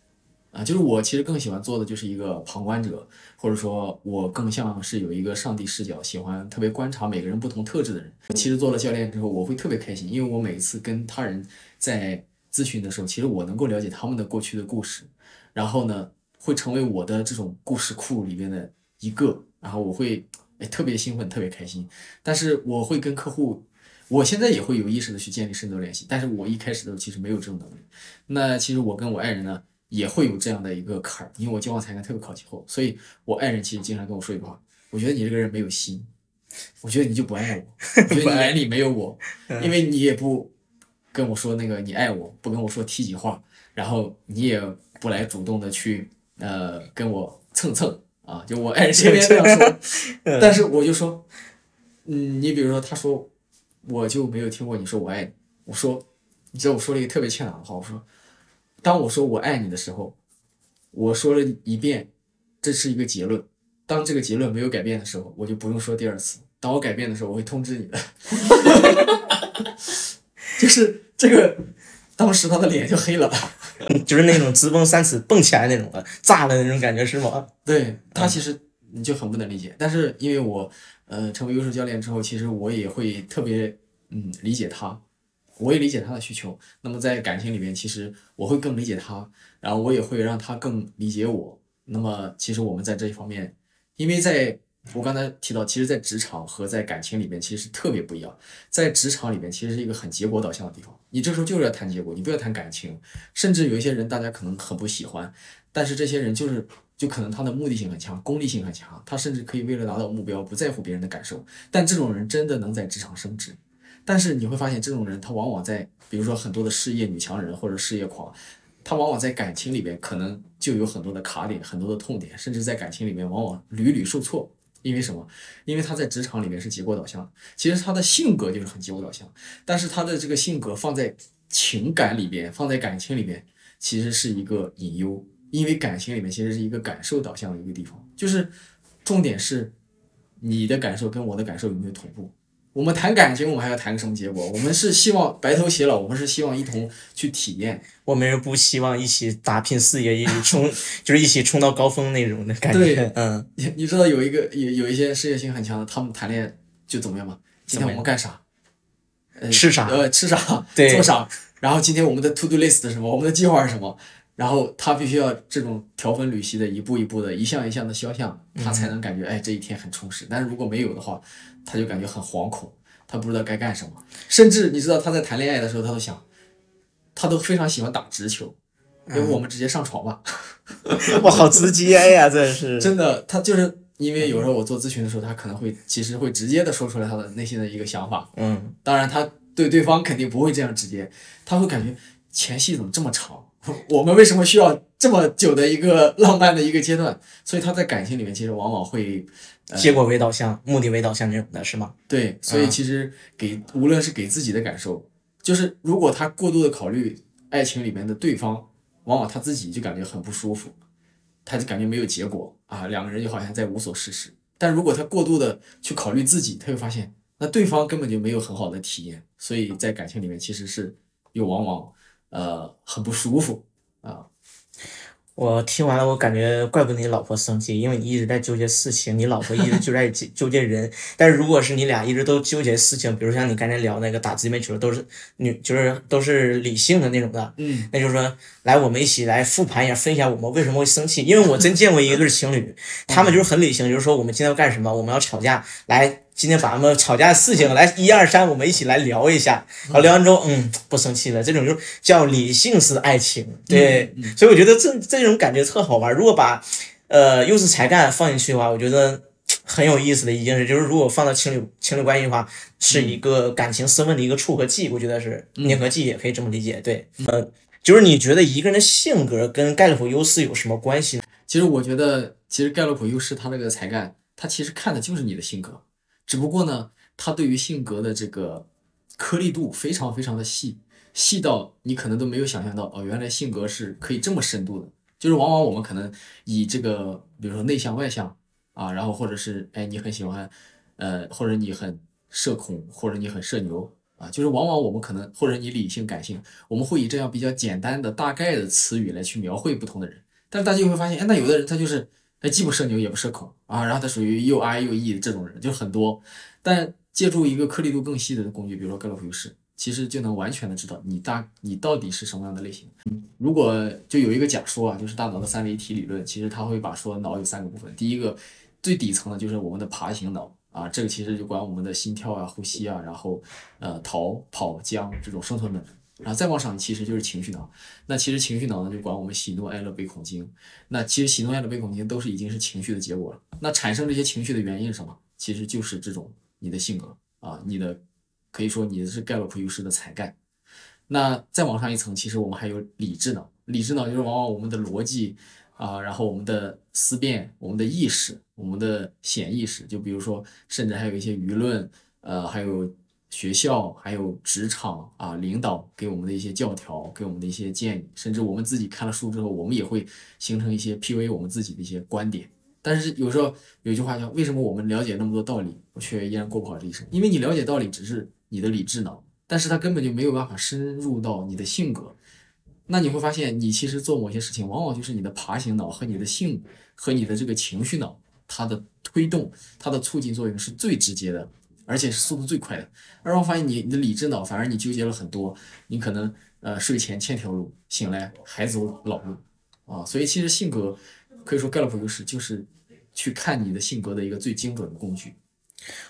Speaker 2: 啊，就是我其实更喜欢做的就是一个旁观者，或者说我更像是有一个上帝视角，喜欢特别观察每个人不同特质的人。其实做了教练之后，我会特别开心，因为我每次跟他人在咨询的时候，其实我能够了解他们的过去的故事，然后呢，会成为我的这种故事库里面的一个，然后我会哎特别兴奋，特别开心。但是我会跟客户，我现在也会有意识的去建立深度联系，但是我一开始的时候其实没有这种能力。那其实我跟我爱人呢，也会有这样的一个坎儿，因为我交往才干特别靠气候，所以我爱人其实经常跟我说一句话，我觉得你这个人没有心，我觉得你就不爱我，我觉得你眼里没有我，因为你也不跟我说那个你爱我，不跟我说提几话，然后你也不来主动的去呃跟我蹭蹭啊，就我爱人这边这样说，但是我就说，嗯，你比如说他说我就没有听过你说我爱你，我说你知道我说了一个特别欠打的话，我说当我说我爱你的时候，我说了一遍，这是一个结论。当这个结论没有改变的时候，我就不用说第二次。当我改变的时候，我会通知你的。就是这个，当时他的脸就黑了。
Speaker 3: 就是那种直蹦三尺蹦起来那种的，炸的那种感觉是吗？
Speaker 2: 对他其实你就很不能理解，但是因为我呃成为优秀教练之后，其实我也会特别嗯理解他，我也理解他的需求。那么在感情里面，其实我会更理解他，然后我也会让他更理解我。那么其实我们在这一方面，因为在我刚才提到，其实，在职场和在感情里面其实特别不一样。在职场里面，其实是一个很结果导向的地方，你这时候就是要谈结果，你不要谈感情。甚至有一些人，大家可能很不喜欢，但是这些人就是就可能他的目的性很强，功利性很强，他甚至可以为了达到目标不在乎别人的感受。但这种人真的能在职场升职。但是你会发现，这种人他往往在比如说很多的事业女强人或者事业狂，他往往在感情里边可能就有很多的卡点，很多的痛点，甚至在感情里面往往屡屡受挫。因为什么？因为他在职场里面是结果导向，其实他的性格就是很结果导向，但是他的这个性格放在情感里边，放在感情里边，其实是一个隐忧。因为感情里面其实是一个感受导向的一个地方，就是重点是你的感受跟我的感受有没有同步。我们谈感情，我们还要谈个什么结果？我们是希望白头偕老，我们是希望一同去体验。
Speaker 3: 我们是不希望一起打拼事业，一起冲，就是一起冲到高峰那种的感觉。
Speaker 2: 对，
Speaker 3: 嗯，
Speaker 2: 你你知道有一个有有一些事业心很强的，他们谈恋爱就怎么样吗？今天我们干啥？呃，
Speaker 3: 吃啥
Speaker 2: 呃，吃啥？
Speaker 3: 对
Speaker 2: 做啥？然后今天我们的 to do list 是什么？我们的计划是什么？然后他必须要这种条分缕析的，一步一步的，一项一项的肖像，他才能感觉哎这一天很充实。但是如果没有的话，他就感觉很惶恐，他不知道该干什么。甚至你知道他在谈恋爱的时候，他都想，他都非常喜欢打直球，要不我们直接上床吧。
Speaker 3: 哇，好直接呀，这是。
Speaker 2: 真的，他就是因为有时候我做咨询的时候，他可能会其实会直接的说出来他的内心的一个想法。
Speaker 3: 嗯，
Speaker 2: 当然，他对对方肯定不会这样直接，他会感觉前戏怎么这么长？我们为什么需要这么久的一个浪漫的一个阶段？所以他在感情里面其实往往会
Speaker 3: 结果为导向，目的为导向这种的是吗？
Speaker 2: 对，所以其实给无论是给自己的感受，就是如果他过度的考虑爱情里面的对方，往往他自己就感觉很不舒服，他就感觉没有结果啊，两个人就好像在无所事事。但如果他过度的去考虑自己，他会发现那对方根本就没有很好的体验，所以在感情里面其实是又往往呃很不舒服啊。
Speaker 3: 我听完了，我感觉怪不得你老婆生气，因为你一直在纠结事情，你老婆一直就在纠 纠结人。但是如果是你俩一直都纠结事情，比如像你刚才聊那个打姊妹球，都是女，就是都是理性的那种的，
Speaker 2: 嗯，
Speaker 3: 那就是说，来我们一起来复盘一下，分析一下我们为什么会生气。因为我真见过一对情侣，他们就是很理性，就是说我们今天要干什么，我们要吵架，来今天把他们吵架的事情来一二三，我们一起来聊一下。然后聊完之后，嗯，不生气了，这种就叫理性式爱情。对，所以我觉得这这种感觉特好玩。如果把呃优势才干放进去的话，我觉得很有意思的一件事，就是如果放到情侣情侣关系的话，是一个感情升温的一个触和剂。我觉得是粘合剂，也可以这么理解。对，呃，就是你觉得一个人的性格跟盖洛普优势有什么关系呢？
Speaker 2: 其实我觉得，其实盖洛普优势他那个才干，他其实看的就是你的性格，只不过呢，他对于性格的这个颗粒度非常非常的细，细到你可能都没有想象到，哦，原来性格是可以这么深度的。就是往往我们可能以这个，比如说内向外向啊，然后或者是哎你很喜欢，呃，或者你很社恐，或者你很社牛啊，就是往往我们可能或者你理性感性，我们会以这样比较简单的大概的词语来去描绘不同的人。但是大家就会发现，哎，那有的人他就是他既不社牛也不社恐啊，然后他属于又 I 又 E 的这种人就很多。但借助一个颗粒度更细的工具，比如说盖洛普优势，其实就能完全的知道你大你到底是什么样的类型。如果就有一个假说啊，就是大脑的三位一体理论，其实他会把说脑有三个部分，第一个最底层的就是我们的爬行脑啊，这个其实就管我们的心跳啊、呼吸啊，然后呃逃跑僵这种生存本能。然后再往上其实就是情绪脑。那其实情绪脑呢就管我们喜怒哀乐悲恐惊。那其实喜怒哀乐悲恐惊都是已经是情绪的结果了。那产生这些情绪的原因是什么？其实就是这种你的性格啊，你的可以说你是盖洛普优势的才干。那再往上一层，其实我们还有理智脑。理智脑就是往往我们的逻辑啊，然后我们的思辨、我们的意识、我们的显意识，就比如说，甚至还有一些舆论，呃，还有学校、还有职场啊，领导给我们的一些教条、给我们的一些建议，甚至我们自己看了书之后，我们也会形成一些 PUA 我们自己的一些观点。但是有时候有一句话叫：为什么我们了解那么多道理，我却依然过不好这一生？因为你了解道理只是你的理智脑。但是它根本就没有办法深入到你的性格，那你会发现，你其实做某些事情，往往就是你的爬行脑和你的性和你的这个情绪脑，它的推动、它的促进作用是最直接的，而且是速度最快的。而我发现你你的理智脑，反而你纠结了很多，你可能呃睡前千条路，醒来还走老路啊。所以其实性格可以说盖洛普优势就是去看你的性格的一个最精准的工具。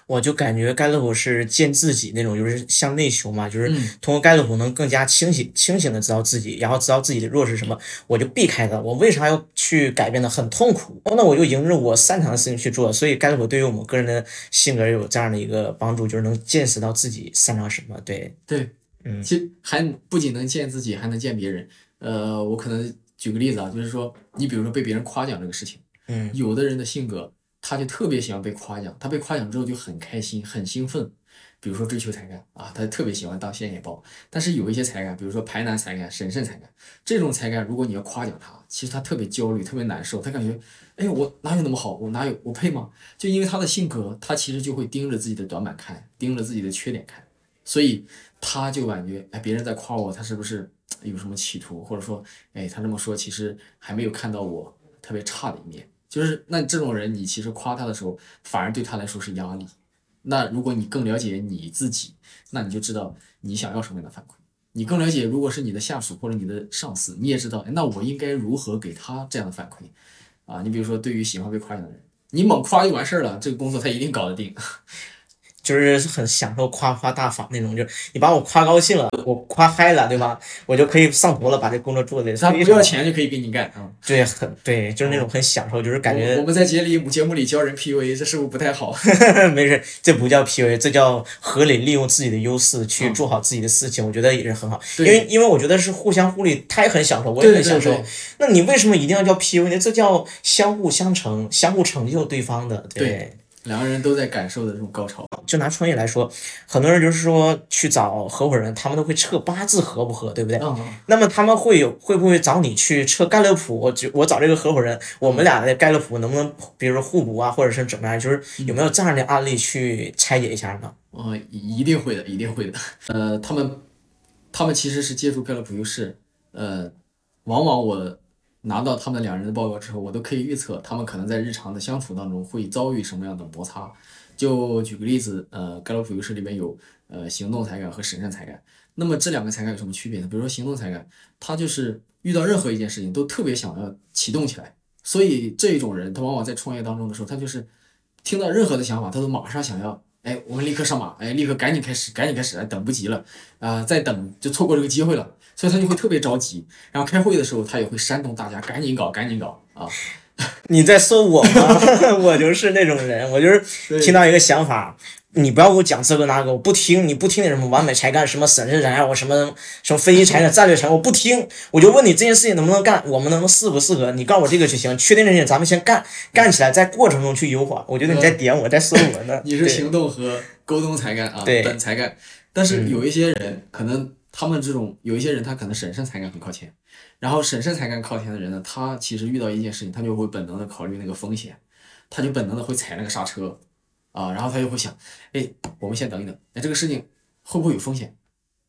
Speaker 3: 我就感觉盖洛普是见自己那种，就是向内求嘛，就是通过盖洛普能更加清醒、清醒的知道自己，然后知道自己的弱是什么，我就避开它。我为啥要去改变呢？很痛苦。那我就迎着我擅长的事情去做。所以盖洛普对于我们个人的性格有这样的一个帮助，就是能见识到自己擅长什么。对
Speaker 2: 对，
Speaker 3: 嗯，
Speaker 2: 其实还不仅能见自己，还能见别人。呃，我可能举个例子啊，就是说，你比如说被别人夸奖这个事情，
Speaker 3: 嗯，
Speaker 2: 有的人的性格。他就特别喜欢被夸奖，他被夸奖之后就很开心、很兴奋。比如说追求才干啊，他特别喜欢当现眼报。但是有一些才干，比如说排难才干、审慎才干，这种才干，如果你要夸奖他，其实他特别焦虑、特别难受。他感觉，哎，我哪有那么好？我哪有？我配吗？就因为他的性格，他其实就会盯着自己的短板看，盯着自己的缺点看，所以他就感觉，哎，别人在夸我，他是不是有什么企图？或者说，哎，他这么说，其实还没有看到我特别差的一面。就是那这种人，你其实夸他的时候，反而对他来说是压力。那如果你更了解你自己，那你就知道你想要什么样的反馈。你更了解，如果是你的下属或者你的上司，你也知道，那我应该如何给他这样的反馈啊？你比如说，对于喜欢被夸奖的人，你猛夸就完事儿了，这个工作他一定搞得定。
Speaker 3: 就是很享受夸夸大法那种，就是你把我夸高兴了，我夸嗨了，对吧？我就可以上头了，把这工作做的。
Speaker 2: 他不要钱就可以给你干，嗯，
Speaker 3: 对，很对，就是那种很享受，就是感觉。
Speaker 2: 我们在节里节目里教人 PUA，这是不是不太好？
Speaker 3: 没事，这不叫 PUA，这叫合理利用自己的优势去做好自己的事情，我觉得也是很好。因为因为我觉得是互相互利，他也很享受，我也很享受。那你为什么一定要叫 PUA 呢？这叫相互相成，相互成就对方的，对。
Speaker 2: 两个人都在感受的这种高潮。
Speaker 3: 就拿创业来说，很多人就是说去找合伙人，他们都会测八字合不合，对不对？
Speaker 2: 嗯。
Speaker 3: 那么他们会有会不会找你去测盖勒普？我就我找这个合伙人，我们俩的盖勒普能不能，比如说互补啊，或者是怎么样？就是有没有这样的案例去拆解一下呢？
Speaker 2: 哦，一定会的，一定会的。呃，他们他们其实是借助盖勒普优势，呃，往往我。拿到他们两人的报告之后，我都可以预测他们可能在日常的相处当中会遭遇什么样的摩擦。就举个例子，呃，盖洛普优势里面有呃行动才干和审慎才干。那么这两个才干有什么区别呢？比如说行动才干，他就是遇到任何一件事情都特别想要启动起来，所以这一种人他往往在创业当中的时候，他就是听到任何的想法，他都马上想要，哎，我们立刻上马，哎，立刻赶紧开始，赶紧开始，哎，等不及了，啊，再等就错过这个机会了。所以他就会特别着急，然后开会的时候他也会煽动大家赶紧搞，赶紧搞啊！
Speaker 3: 你在说我吗？我就是那种人，我就是听到一个想法，你不要给我讲这个那个，我不听，你不听那什么完美才干，什么审慎才干，我什么什么分析才干、战略才干，我不听，我就问你这件事情能不能干，我们能适不适合？你告诉我这个就行，确定这些咱们先干，干起来，在过程中去优化。我觉得你在点我，在说我呢。
Speaker 2: 你是行动和沟通才干啊，等才干，但是有一些人可能。他们这种有一些人，他可能审慎才干很靠前，然后审慎才干靠前的人呢，他其实遇到一件事情，他就会本能的考虑那个风险，他就本能的会踩那个刹车，啊，然后他就会想，哎，我们先等一等，哎，这个事情会不会有风险？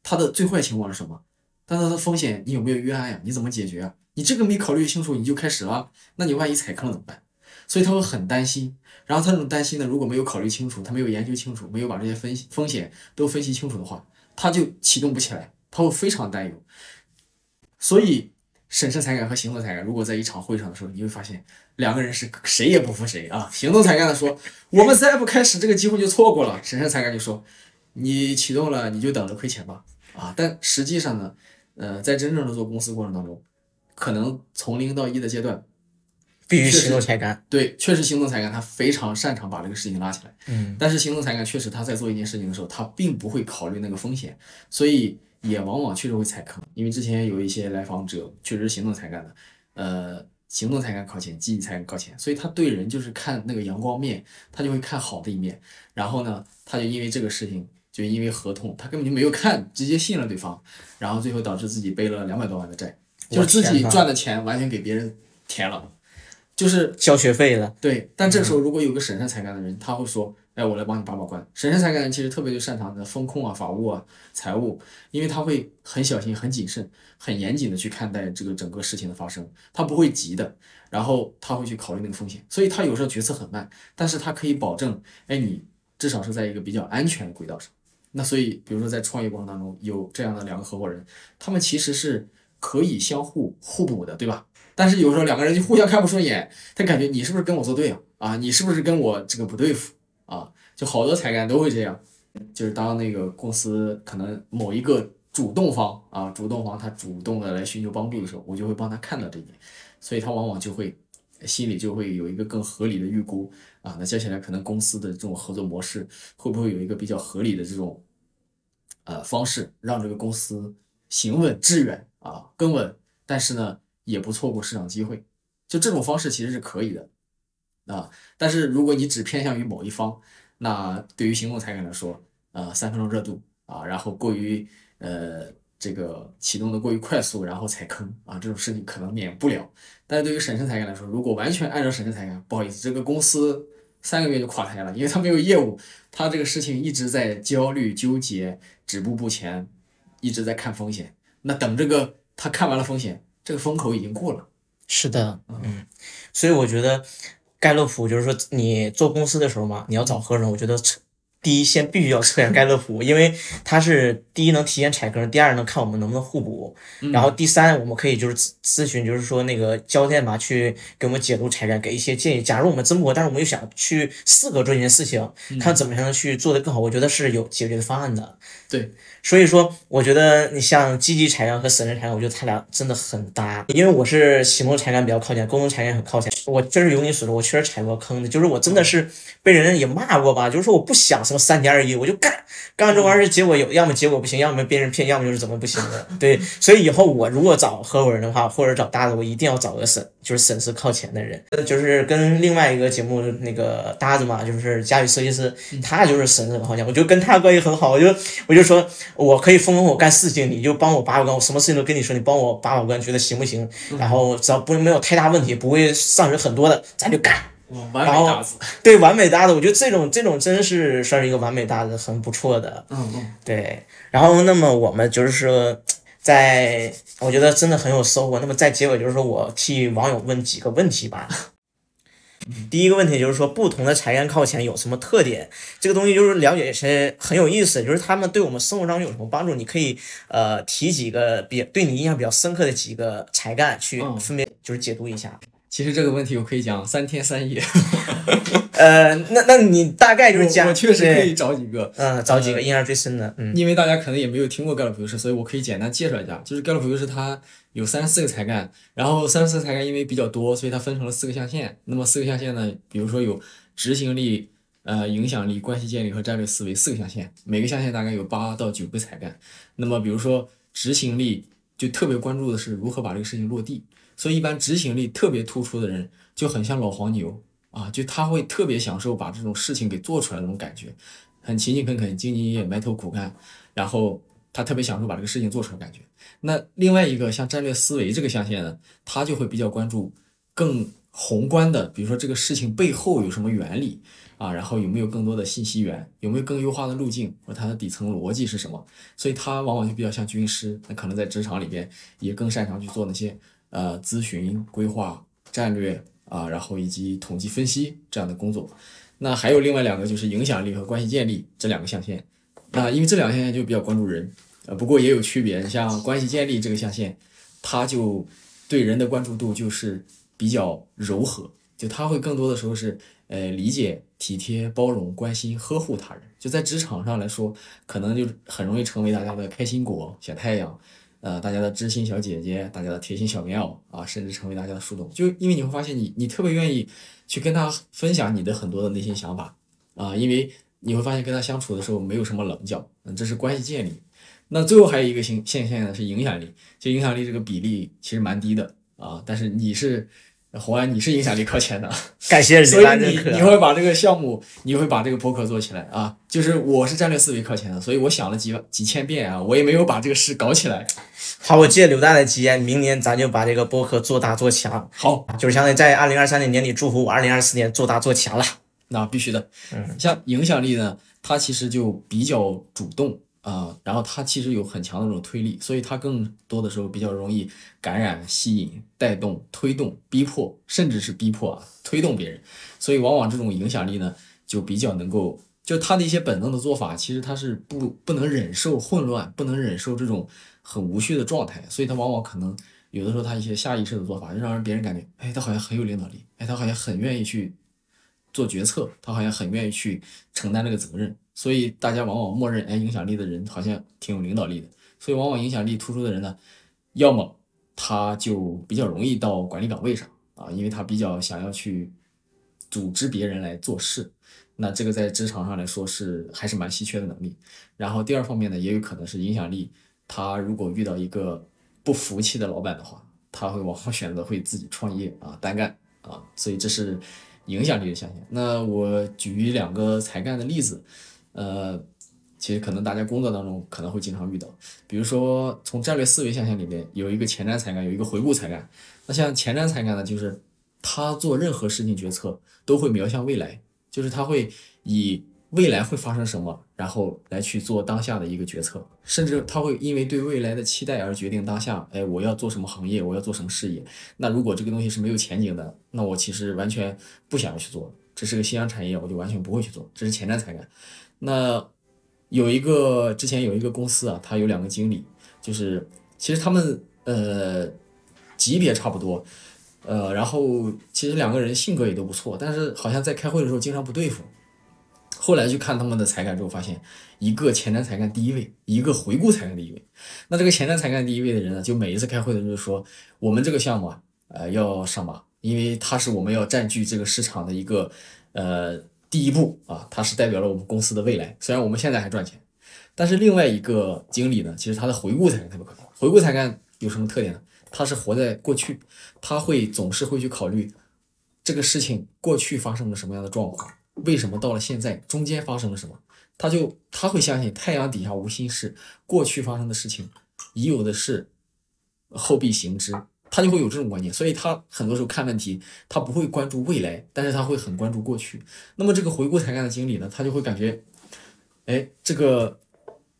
Speaker 2: 他的最坏情况是什么？但他的风险你有没有预案呀？你怎么解决啊？你这个没考虑清楚你就开始了，那你万一踩坑了怎么办？所以他会很担心，然后他这种担心呢，如果没有考虑清楚，他没有研究清楚，没有把这些分风险都分析清楚的话，他就启动不起来。他会非常担忧，所以审慎才干和行动才干，如果在一场会上的时候，你会发现两个人是谁也不服谁啊。行动才干的说，我们再不开始，这个机会就错过了。审慎才干就说，你启动了，你就等着亏钱吧。啊。但实际上呢，呃，在真正的做公司过程当中，可能从零到一的阶段，
Speaker 3: 必须行动才干。
Speaker 2: 对，确实行动才干他非常擅长把这个事情拉起来。
Speaker 3: 嗯，
Speaker 2: 但是行动才干确实他在做一件事情的时候，他并不会考虑那个风险，所以也往往确实会踩坑。因为之前有一些来访者确实是行动才干的，呃，行动才干靠前，记忆才干靠前，所以他对人就是看那个阳光面，他就会看好的一面。然后呢，他就因为这个事情，就因为合同，他根本就没有看，直接信了对方，然后最后导致自己背了两百多万的债，就是自己赚的钱完全给别人填了，就是
Speaker 3: 交学费了。
Speaker 2: 对，但这时候如果有个审慎才干的人，他会说：“哎，我来帮你把把关。”审慎才干人其实特别就擅长的风控啊、法务啊、财务，因为他会很小心、很谨慎、很严谨的去看待这个整个事情的发生，他不会急的，然后他会去考虑那个风险，所以他有时候决策很慢，但是他可以保证，哎，你至少是在一个比较安全的轨道上。那所以，比如说在创业过程当中有这样的两个合伙人，他们其实是可以相互互补的，对吧？但是有时候两个人就互相看不顺眼，他感觉你是不是跟我作对啊？啊，你是不是跟我这个不对付啊？就好多才干都会这样，就是当那个公司可能某一个主动方啊，主动方他主动的来寻求帮助的时候，我就会帮他看到这一点，所以他往往就会心里就会有一个更合理的预估啊。那接下来可能公司的这种合作模式会不会有一个比较合理的这种呃方式，让这个公司行稳致远啊，更稳，但是呢也不错过市场机会，就这种方式其实是可以的啊。但是如果你只偏向于某一方，那对于行动才干来说，呃，三分钟热度啊，然后过于呃这个启动的过于快速，然后踩坑啊，这种事情可能免不了。但是对于审慎才干来说，如果完全按照审慎才干，不好意思，这个公司三个月就垮台了，因为他没有业务，他这个事情一直在焦虑纠结，止步不前，一直在看风险。那等这个他看完了风险，这个风口已经过了。
Speaker 3: 是的，嗯，所以我觉得盖洛普就是说，你做公司的时候嘛，你要找合伙人，我觉得测第一先必须要测验盖洛普，因为它是第一能体现踩坑，第二能看我们能不能互补，然后第三我们可以就是咨咨询，就是说那个教练嘛，去给我们解读踩干，给一些建议。假如我们真不会，但是我们又想去四个做这件事情，看怎么样去做得更好，我觉得是有解决的方案的。
Speaker 2: 对，
Speaker 3: 所以说，我觉得你像积极才干和审慎才干，我觉得他俩真的很搭。因为我是行动才干比较靠前，沟通才干很靠前。我确实有你说的，我确实踩过坑的，就是我真的是被人也骂过吧，就是说我不想什么三点二一，我就干，干这玩意儿结果有，要么结果不行，要么被人骗，要么就是怎么不行的。对，所以以后我如果找合伙人的话，或者找搭子，我一定要找个审，就是审视靠前的人。就是跟另外一个节目那个搭子嘛，就是佳宇设计师，他就是审视靠前，我就跟他关系很好，我就我就说我可以分工我干事情，你就帮我把把关，我什么事情都跟你说，你帮我把把关，觉得行不行？然后只要不没有太大问题，不会上人很多的，咱就干。
Speaker 2: 完
Speaker 3: 然后
Speaker 2: 美搭子。
Speaker 3: 对，完美搭子，我觉得这种这种真是算是一个完美搭子，很不错的。
Speaker 2: 嗯嗯，
Speaker 3: 对，然后那么我们就是说，在我觉得真的很有收获。那么在结尾就是说我替网友问几个问题吧。第一个问题就是说，不同的才干靠前有什么特点？这个东西就是了解一些很有意思，就是他们对我们生活当中有什么帮助？你可以呃提几个比对你印象比较深刻的几个才干，去
Speaker 2: 嗯
Speaker 3: 分别就是解读一下。
Speaker 2: 其实这个问题我可以讲三天三夜，
Speaker 3: 呃，那那你大概就是讲，
Speaker 2: 我我确实可以找几个，
Speaker 3: 嗯，找几个印象最深的，嗯
Speaker 2: 因为大家可能也没有听过盖洛普优势，所以我可以简单介绍一下。就是盖洛普优势它有三十四个才干，然后三十四个才干因为比较多，所以它分成了四个象限。那么四个象限呢，比如说有执行力、呃影响力、关系建立和战略思维四个象限，每个象限大概有八到九个才干。那么比如说执行力就特别关注的是如何把这个事情落地，所以一般执行力特别突出的人就很像老黄牛啊，就他会特别享受把这种事情给做出来那种感觉，很勤勤恳恳、兢兢业业、埋头苦干，然后他特别享受把这个事情做出来的感觉。那另外一个像战略思维这个象限呢，他就会比较关注更宏观的，比如说这个事情背后有什么原理啊，然后有没有更多的信息源，有没有更优化的路径，或它的底层逻辑是什么。所以他往往就比较像军师，那可能在职场里边也更擅长去做那些呃咨询、规划、战略啊，然后以及统计分析这样的工作。那还有另外两个就是影响力和关系建立这两个象限。那因为这两个象限就比较关注人，呃，不过也有区别。你像关系建立这个象限，它就对人的关注度就是比较柔和就他会更多的时候是呃理解、体贴、包容、关心、呵护他人。就在职场上来说，可能就很容易成为大家的开心果、小太阳，呃，大家的知心小姐姐，大家的贴心小棉袄啊，甚至成为大家的树洞。就因为你会发现你，你特别愿意去跟他分享你的很多的内心想法啊，因为你会发现跟他相处的时候没有什么棱角，嗯，这是关系建立。那最后还有一个现现象呢，是影响力。就影响力这个比例其实蛮低的啊，但是你是红安，你是影响力靠前的，
Speaker 3: 感谢
Speaker 2: 所以。你你会把这个项目，你会把这个博客做起来啊。就是我是战略思维靠前的，所以我想了几万几千遍啊，我也没有把这个事搞起来。
Speaker 3: 好，我借刘大的吉言，明年咱就把这个博客做大做强，
Speaker 2: 好，
Speaker 3: 就是相当于在二零二三年年底祝福我二零二四年做大做强了。
Speaker 2: 那必须的。
Speaker 3: 嗯，
Speaker 2: 像影响力呢，它其实就比较主动啊、然后它其实有很强的这种推力，所以它更多的时候比较容易感染、吸引、带动、推动、逼迫，甚至是逼迫啊，推动别人。所以往往这种影响力呢，就比较能够，就他的一些本能的做法，其实他是不不能忍受混乱，不能忍受这种很无序的状态，所以他往往可能有的时候他一些下意识的做法，就让人别人感觉，哎，他好像很有领导力，哎，他好像很愿意去做决策，他好像很愿意去承担这个责任，所以大家往往默认，哎，影响力的人好像挺有领导力的，所以往往影响力突出的人呢，要么他就比较容易到管理岗位上啊，因为他比较想要去组织别人来做事，那这个在职场上来说是还是蛮稀缺的能力。然后第二方面呢，也有可能是影响力，他如果遇到一个不服气的老板的话，他会往往选择会自己创业啊，单干啊，所以这是影响力的象限。那我举两个才干的例子，呃，其实可能大家工作当中可能会经常遇到，比如说从战略思维象限里面有一个前瞻才干，有一个回顾才干。那像前瞻才干呢，就是他做任何事情决策都会瞄向未来，就是他会以未来会发生什么，然后来去做当下的一个决策，甚至他会因为对未来的期待而决定当下，哎，我要做什么行业，我要做什么事业。那如果这个东西是没有前景的，那我其实完全不想要去做，这是个夕阳产业，我就完全不会去做，这是前瞻才干。那有一个之前有一个公司啊，他有两个经理，就是其实他们呃级别差不多，呃，然后其实两个人性格也都不错，但是好像在开会的时候经常不对付。后来去看他们的才干之后，发现一个前瞻才干第一位，一个回顾才干第一位。那这个前瞻才干第一位的人呢，就每一次开会的时候说，我们这个项目啊，呃，要上马，因为它是我们要占据这个市场的一个呃第一步啊，它是代表了我们公司的未来。虽然我们现在还赚钱，但是另外一个经理呢，其实他的回顾才干特别快。回顾才干有什么特点呢？他是活在过去，他会总是会去考虑这个事情过去发生了什么样的状况，为什么到了现在，中间发生了什么，他就他会相信太阳底下无心事，过去发生的事情已有的事，后必行之，他就会有这种观念，所以他很多时候看问题，他不会关注未来，但是他会很关注过去。那么这个回顾才干的经理呢，他就会感觉，哎，这个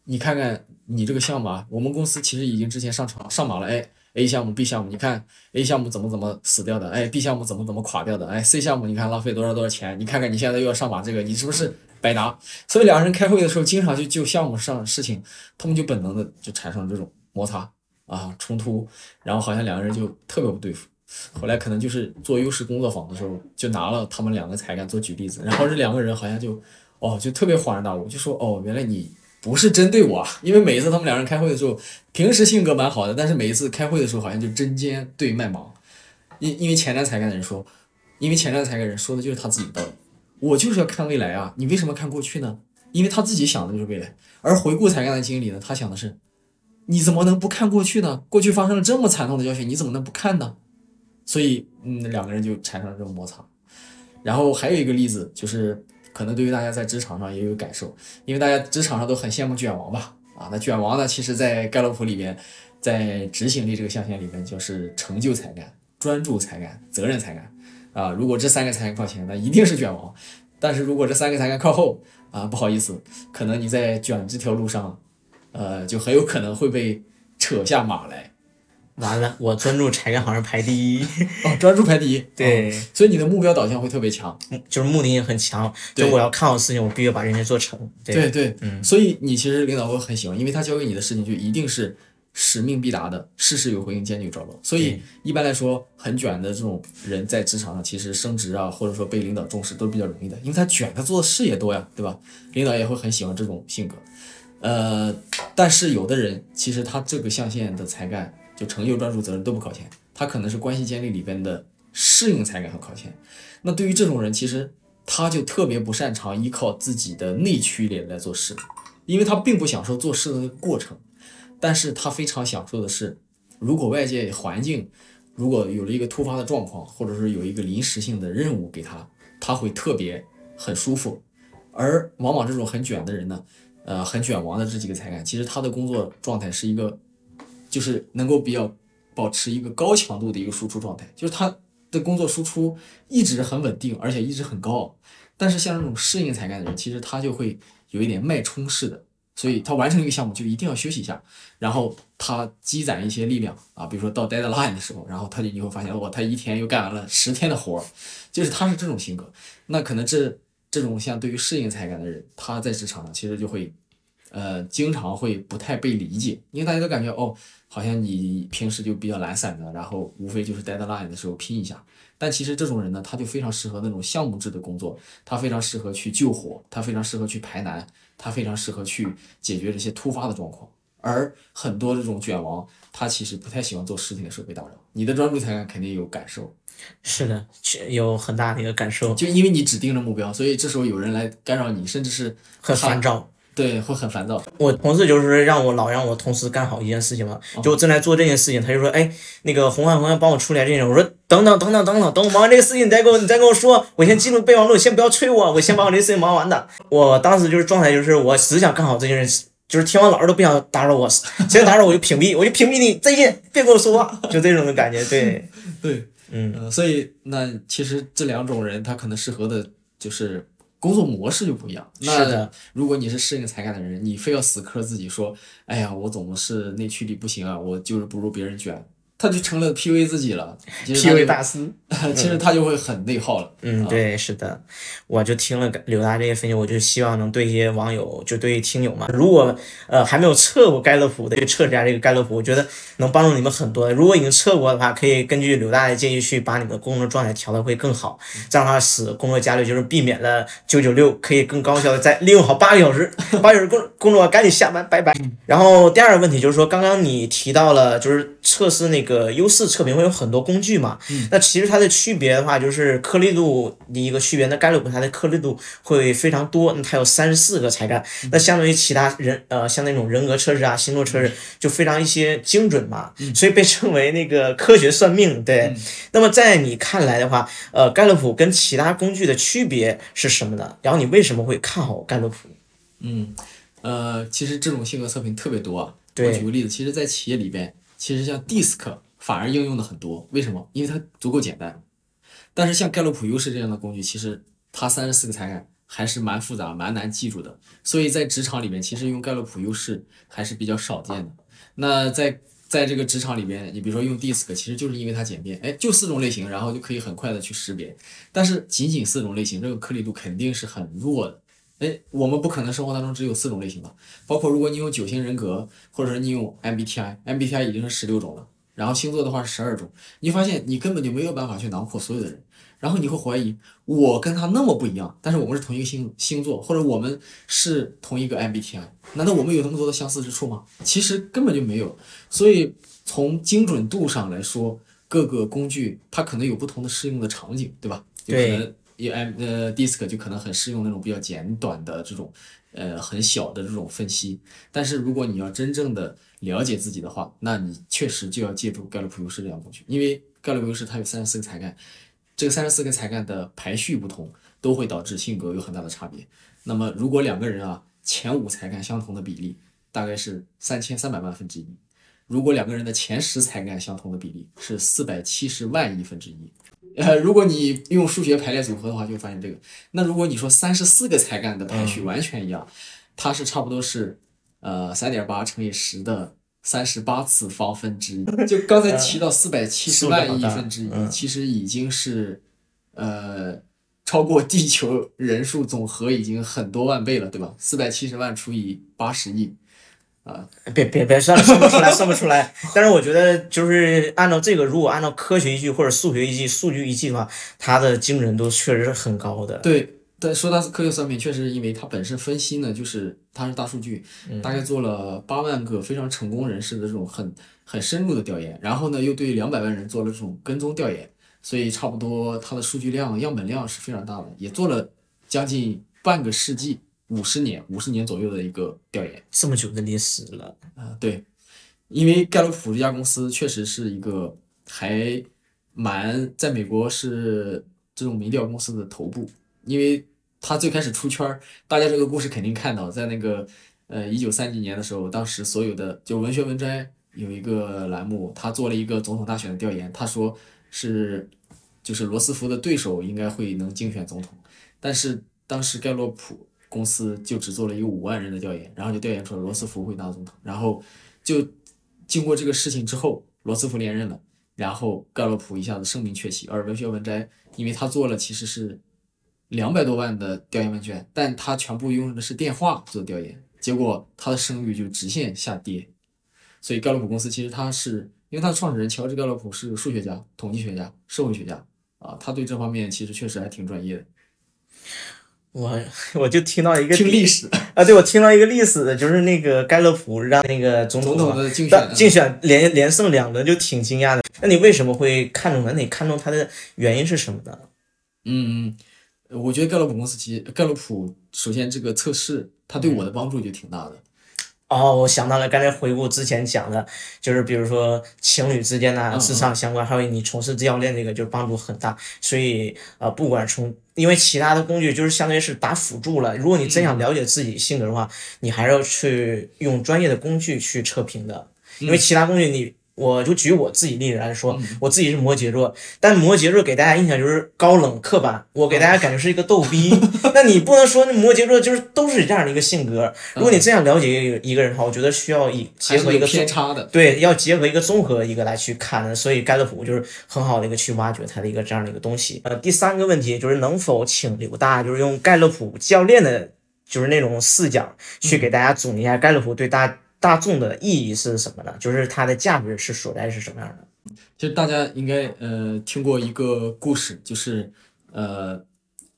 Speaker 2: 你看看你这个项目啊，我们公司其实已经之前上场上马了，哎，A 项目、B 项目，你看 A 项目怎么怎么死掉的，哎，B 项目怎么怎么垮掉的，哎，C 项目你看浪费多少多少钱，你看看你现在又要上马这个，你是不是白搭？所以两个人开会的时候，经常就就项目上事情，他们就本能的就产生这种摩擦啊冲突，然后好像两个人就特别不对付。后来可能就是做优势工作坊的时候，就拿了他们两个才干做举例子，然后这两个人好像就哦就特别恍然大悟，就说哦原来你不是针对我啊，因为每一次他们两人开会的时候，平时性格蛮好的，但是每一次开会的时候好像就针尖对麦芒，因因为前瞻才干的人说，因为前瞻才干的人说的就是他自己的道理，我就是要看未来啊，你为什么看过去呢？因为他自己想的就是未来，而回顾才干的经理呢，他想的是，你怎么能不看过去呢？过去发生了这么惨痛的教训，你怎么能不看呢？所以，嗯，两个人就产生了这种摩擦。然后还有一个例子，就是可能对于大家在职场上也有感受，因为大家职场上都很羡慕卷王吧？啊，那卷王呢，其实在盖洛普里面，在执行力这个象限里面，就是成就才干、专注才干、责任才干。啊，如果这三个才干靠前，那一定是卷王。但是如果这三个才干靠后，啊，不好意思，可能你在卷这条路上，呃，就很有可能会被扯下马来。
Speaker 3: 完了，我专注才干好像排第一，
Speaker 2: 哦，专注排第一。
Speaker 3: 对
Speaker 2: 哦所以你的目标导向会特别强。
Speaker 3: 就是目的性很强，就
Speaker 2: 对
Speaker 3: 我要看好事情，我必须把这件事做成。对，
Speaker 2: 对对，
Speaker 3: 嗯
Speaker 2: 所以你其实领导会很喜欢，因为他交给你的事情就一定是使命必达的，事事有回应，坚决有着落。所以一般来说，很卷的这种人在职场上，其实升职啊，或者说被领导重视都是比较容易的，因为他卷，他做的事也多呀，对吧？领导也会很喜欢这种性格。呃，但是有的人其实他这个象限的才干，就成就、专注、责任都不靠前，他可能是关系建立里边的适应才干很靠前。那对于这种人，其实他就特别不擅长依靠自己的内驱力来做事，因为他并不享受做事的那个过程，但是他非常享受的是，如果外界环境如果有了一个突发的状况，或者是有一个临时性的任务给他，他会特别很舒服。而往往这种很卷的人呢，呃，很卷王的这几个才干，其实他的工作状态是一个，就是能够比较保持一个高强度的一个输出状态，就是他的工作输出一直很稳定，而且一直很高。但是像这种适应才干的人，其实他就会有一点脉冲式的，所以他完成一个项目就一定要休息一下，然后他积攒一些力量啊，比如说到 deadline 的时候，然后他就你会发现，哇，他一天又干完了十天的活儿，就是他是这种性格，那可能这。这种像对于适应才干的人，他在职场上其实就会，呃，经常会不太被理解，因为大家都感觉哦，好像你平时就比较懒散的，然后无非就是 deadline 的时候拼一下。但其实这种人呢，他就非常适合那种项目制的工作，他非常适合去救火，他非常适合去排难，他非常适合去解决这些突发的状况。而很多这种卷王，他其实不太喜欢做事情的时候被打扰。你的专注才干肯定有感受。
Speaker 3: 是的，有很大的一个感受，
Speaker 2: 就因为你指定了目标，所以这时候有人来干扰你，甚至是
Speaker 3: 很烦躁。
Speaker 2: 对，会很烦躁。
Speaker 3: 我同事就是让我老让我同事干好一件事情嘛，就我正在做这件事情，他就说，哎，那个红安红安帮我处理这件事。我说，等等等等等等，等我忙完这个事情，你再给我你再跟我说，我先记录备忘录，先不要催我，我先把我这个事情忙完的。我当时就是状态，就是我只想干好这件事，就是听完老师都不想打扰我，谁打扰我就屏蔽，我就屏蔽你，再见，别跟我说话，就这种的感觉，对，
Speaker 2: 对。
Speaker 3: 嗯，
Speaker 2: 所以那其实这两种人他可能适合的就是工作模式就不一样。那如果你是适应才干的人，你非要死磕自己说，哎呀，我总是内驱力不行啊，我就是不如别人卷。他就成了 P a 自己了
Speaker 3: ，P a 大师，
Speaker 2: 其实他就会很内耗了。
Speaker 3: 嗯，对，是的，我就听了柳大这些分析，我就希望能对一些网友，就对听友嘛，如果呃还没有测过盖洛普的，就测一下这个盖洛普，我觉得能帮助你们很多。如果已经测过的话，可以根据柳大的建议去把你们的工作状态调的会更好，这样的话使工作压力就是避免了九九六，可以更高效的再利用好八个小时，八小时工工作赶紧下班，拜拜。然后第二个问题就是说，刚刚你提到了就是测试那。个优势测评会有很多工具嘛？那其实它的区别的话，就是颗粒度的一个区别。那盖洛普它的颗粒度会非常多，那它有三十四个才干。那相当于其他人呃，像那种人格测试啊、星座测试，就非常一些精准嘛，所以被称为那个科学算命。对。那么在你看来的话，呃，盖洛普跟其他工具的区别是什么呢？然后你为什么会看好盖洛普？
Speaker 2: 嗯，呃，其实这种性格测评特别多啊。我举个例子，其实，在企业里边。其实像 DISC 反而应用的很多，为什么？因为它足够简单。但是像盖洛普优势这样的工具，其实它三十四个财产还是蛮复杂、蛮难记住的。所以在职场里面，其实用盖洛普优势还是比较少见的。那在在这个职场里边，你比如说用 DISC，其实就是因为它简便，哎，就四种类型，然后就可以很快的去识别。但是仅仅四种类型，这个颗粒度肯定是很弱的。哎，我们不可能生活当中只有四种类型吧？包括如果你有九型人格，或者是你用 MBTI，MBTI 已经是十六种了，然后星座的话是十二种，你发现你根本就没有办法去囊括所有的人，然后你会怀疑我跟他那么不一样，但是我们是同一个星星座，或者我们是同一个 MBTI，难道我们有那么多的相似之处吗？其实根本就没有。所以从精准度上来说，各个工具它可能有不同的适用的场景，对吧？
Speaker 3: 对。
Speaker 2: 有 M 呃 DISC 就可能很适用那种比较简短的这种呃很小的这种分析，但是如果你要真正的了解自己的话，那你确实就要借助盖洛普优势这样工具，因为盖洛普优势它有三十四个才干，这个三十四个才干的排序不同，都会导致性格有很大的差别。那么如果两个人啊前五才干相同的比例大概是三千三百万分之一，如果两个人的前十才干相同的比例是四百七十万亿分之一。呃，如果你用数学排列组合的话，就会发现这个。那如果你说三十四个才干的排序完全一样，它是差不多是呃三点八乘以十的三十八次方分之一。就刚才提到四百七十 万亿分之一，其实已经是呃超过地球人数总和已经很多万倍了，对吧？四百七十万除以八十亿，
Speaker 3: 别别别算了，算不出来，算不出来。但是我觉得，就是按照这个，如果按照科学依据或者数学依据、数据依据的话，它的精准度确实是很高的。
Speaker 2: 对，但说它是科学算命，确实是因为它本身分析呢，就是它是大数据，大概做了八万个非常成功人士的这种很很深入的调研，然后呢又对两百万人做了这种跟踪调研，所以差不多它的数据量、样本量是非常大的，也做了将近半个世纪。五十年，五十年左右的一个调研，
Speaker 3: 这么久的历史了
Speaker 2: 啊！对，因为盖洛普这家公司确实是一个还蛮在美国是这种民调公司的头部，因为他最开始出圈儿，大家这个故事肯定看到，在那个呃一九三几年的时候，当时所有的就文学文摘有一个栏目，他做了一个总统大选的调研，他说是就是罗斯福的对手应该会能竞选总统，但是当时盖洛普。公司就只做了一个五万人的调研，然后就调研出了罗斯福会当总统，然后就经过这个事情之后，罗斯福连任了，然后盖洛普一下子声名鹊起，而文学文摘，因为他做了其实是两百多万的调研问卷，但他全部用的是电话做调研，结果他的声誉就直线下跌，所以盖洛普公司其实他是因为他的创始人乔治盖洛普是数学家、统计学家、社会学家啊，他对这方面其实确实还挺专业的。
Speaker 3: 我 我就听到一个
Speaker 2: 听历史
Speaker 3: 啊，对我听到一个历史的，就是那个盖勒普让那个总
Speaker 2: 统的竞
Speaker 3: 选竞选连连胜两轮，就挺惊讶的。那你为什么会看中他？你看中他的原因是什么呢？
Speaker 2: 嗯，我觉得盖洛普公司其实盖洛普首先这个测试，他对我的帮助就挺大的。
Speaker 3: 哦，我想到了，刚才回顾之前讲的，就是比如说情侣之间的智商相关，还有你从事教练这个，就帮助很大。所以呃，不管从，因为其他的工具就是相当于是打辅助了。如果你真想了解自己性格的话，你还是要去用专业的工具去测评的，因为其他工具你。我就举我自己例子来说，我自己是摩羯座，但摩羯座给大家印象就是高冷刻板，我给大家感觉是一个逗逼。那你不能说那摩羯座就是都是这样的一个性格。如果你这样了解一个人的话，我觉得需要以结合一个
Speaker 2: 偏差的，
Speaker 3: 对，要结合一个综合一个来去看。所以盖勒普就是很好的一个去挖掘他的一个这样的一个东西。呃，第三个问题就是能否请刘大，就是用盖勒普教练的，就是那种视角去给大家总结一下盖勒普对大。大众的意义是什么呢？就是它的价值是所在是什么样的？
Speaker 2: 其实大家应该呃听过一个故事，就是呃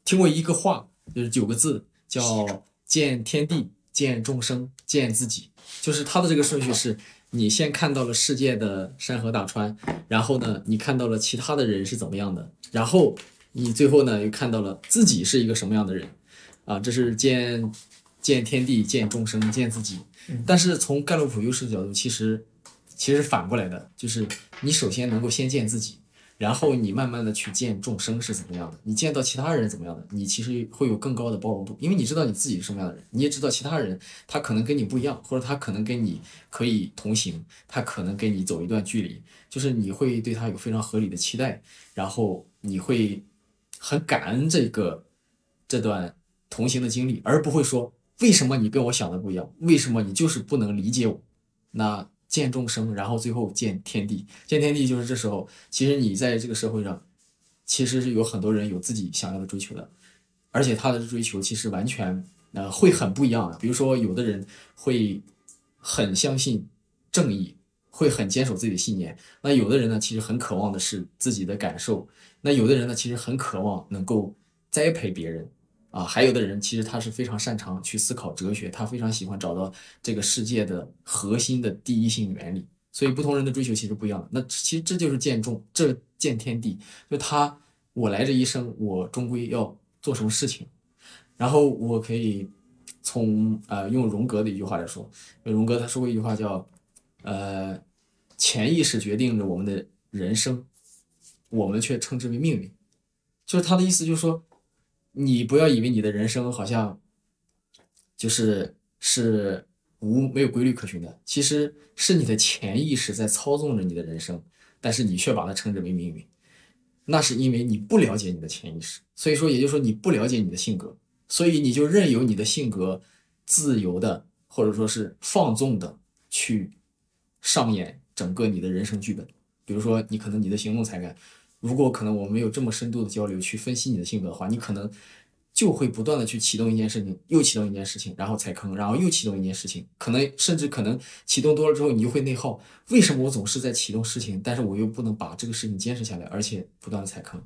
Speaker 2: 听过一个话，就是九个字，叫见天地、见众生、见自己。就是它的这个顺序是：你先看到了世界的山河大川，然后呢，你看到了其他的人是怎么样的，然后你最后呢又看到了自己是一个什么样的人啊？这是见见天地、见众生、见自己。但是从盖洛普优势的角度，其实其实反过来的，就是你首先能够先见自己，然后你慢慢的去见众生是怎么样的，你见到其他人怎么样的，你其实会有更高的包容度，因为你知道你自己是什么样的人，你也知道其他人他可能跟你不一样，或者他可能跟你可以同行，他可能跟你走一段距离，就是你会对他有非常合理的期待，然后你会很感恩这个这段同行的经历，而不会说。为什么你跟我想的不一样？为什么你就是不能理解我？那见众生，然后最后见天地。见天地就是这时候，其实你在这个社会上，其实是有很多人有自己想要的追求的，而且他的追求其实完全呃会很不一样的。比如说，有的人会很相信正义，会很坚守自己的信念；那有的人呢，其实很渴望的是自己的感受；那有的人呢，其实很渴望能够栽培别人。啊，还有的人其实他是非常擅长去思考哲学，他非常喜欢找到这个世界的核心的第一性原理，所以不同人的追求其实不一样的。那其实这就是见众，这见天地，就他我来这一生，我终归要做什么事情，然后我可以从呃用荣格的一句话来说，荣格他说过一句话叫，呃，潜意识决定着我们的人生，我们却称之为命运，就是他的意思就是说。你不要以为你的人生好像就是是无没有规律可循的，其实是你的潜意识在操纵着你的人生，但是你却把它称之为命运，那是因为你不了解你的潜意识，所以说也就是说你不了解你的性格，所以你就任由你的性格自由的或者说是放纵的去上演整个你的人生剧本，比如说你可能你的行动才干。如果可能，我没有这么深度的交流去分析你的性格的话，你可能就会不断的去启动一件事情，又启动一件事情，然后踩坑，然后又启动一件事情，可能甚至可能启动多了之后，你就会内耗。为什么我总是在启动事情，但是我又不能把这个事情坚持下来，而且不断的踩坑？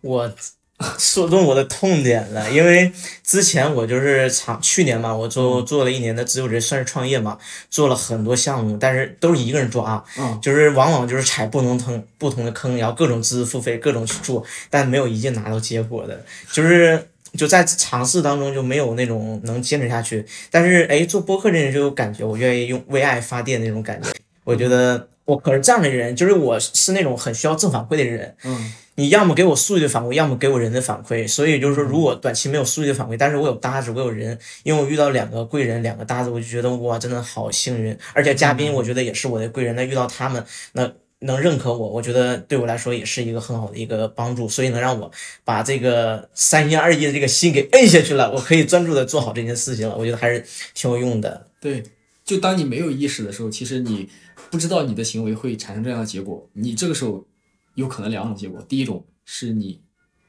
Speaker 3: 我 说中我的痛点了，因为之前我就是长去年嘛，我做做了一年的自由职，算是创业嘛，做了很多项目，但是都是一个人做啊，
Speaker 2: 嗯。
Speaker 3: 就是往往就是踩不同坑不同的坑，然后各种知识付费，各种去做，但没有一件拿到结果的，就是就在尝试当中就没有那种能坚持下去。但是哎，做播客这人就有感觉，我愿意用为爱发电那种感觉，我觉得我可是这样的人，就是我是那种很需要正反馈的人，
Speaker 2: 嗯
Speaker 3: 你要么给我数据的反馈，要么给我人的反馈。所以就是说，如果短期没有数据的反馈，但是我有搭子，我有人，因为我遇到两个贵人，两个搭子，我就觉得哇，真的好幸运。而且嘉宾，我觉得也是我的贵人，那遇到他们，那能认可我，我觉得对我来说也是一个很好的一个帮助，所以能让我把这个三心二意的这个心给摁下去了，我可以专注的做好这件事情了。我觉得还是挺有用的。
Speaker 2: 对，就当你没有意识的时候，其实你不知道你的行为会产生这样的结果。你这个时候有可能两种结果，第一种是你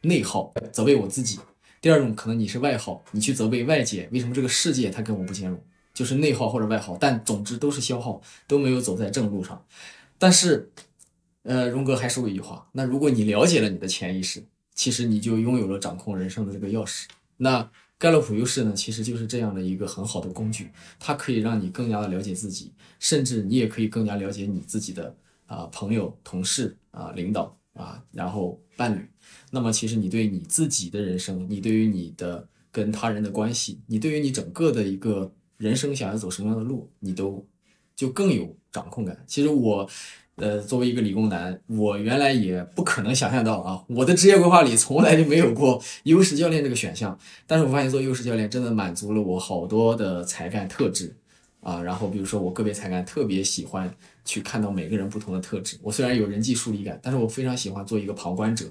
Speaker 2: 内耗，责备我自己；第二种可能你是外耗，你去责备外界，为什么这个世界它跟我不兼容，就是内耗或者外耗，但总之都是消耗，都没有走在正路上。但是，呃，荣格还说过一句话，那如果你了解了你的潜意识，其实你就拥有了掌控人生的这个钥匙。那盖洛普优势呢，其实就是这样的一个很好的工具，它可以让你更加的了解自己，甚至你也可以更加了解你自己的啊、朋友、同事啊、领导啊，然后伴侣。那么其实你对你自己的人生，你对于你的跟他人的关系，你对于你整个的一个人生想要走什么样的路，你都就更有掌控感。其实我。呃，作为一个理工男，我原来也不可能想象到啊，我的职业规划里从来就没有过优势教练这个选项。但是我发现做优势教练真的满足了我好多的才干特质啊。然后比如说我个别才干特别喜欢去看到每个人不同的特质。我虽然有人际疏离感，但是我非常喜欢做一个旁观者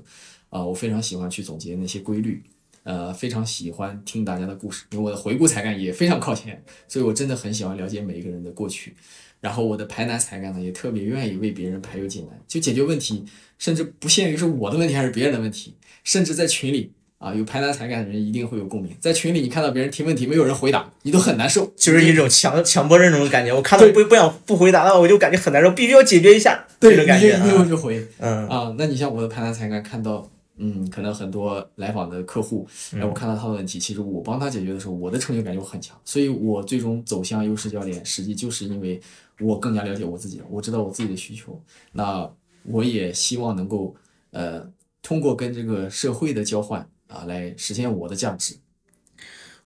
Speaker 2: 啊，我非常喜欢去总结那些规律，呃，非常喜欢听大家的故事，因为我的回顾才干也非常靠前，所以我真的很喜欢了解每一个人的过去。然后我的排难才干呢，也特别愿意为别人排忧解难，就解决问题，甚至不限于是我的问题还是别人的问题，甚至在群里啊，有排难才干的人一定会有共鸣。在群里，你看到别人提问题没有人回答，你都很难受，
Speaker 3: 就是一种强强迫症那种感觉，我看到不不想不回答的话，我就感觉很难受，必须要解决一下，
Speaker 2: 对，
Speaker 3: 这种感觉
Speaker 2: 你就一定会
Speaker 3: 啊。
Speaker 2: 去回
Speaker 3: 嗯
Speaker 2: 啊。那你像我的排难才干，看到嗯，可能很多来访的客户，
Speaker 3: 嗯
Speaker 2: 哎，我看到他的问题，其实我帮他解决的时候，我的成就感就很强。所以我最终走向优势教练，实际就是因为我更加了解我自己了，我知道我自己的需求。那我也希望能够呃，通过跟这个社会的交换啊，来实现我的价值。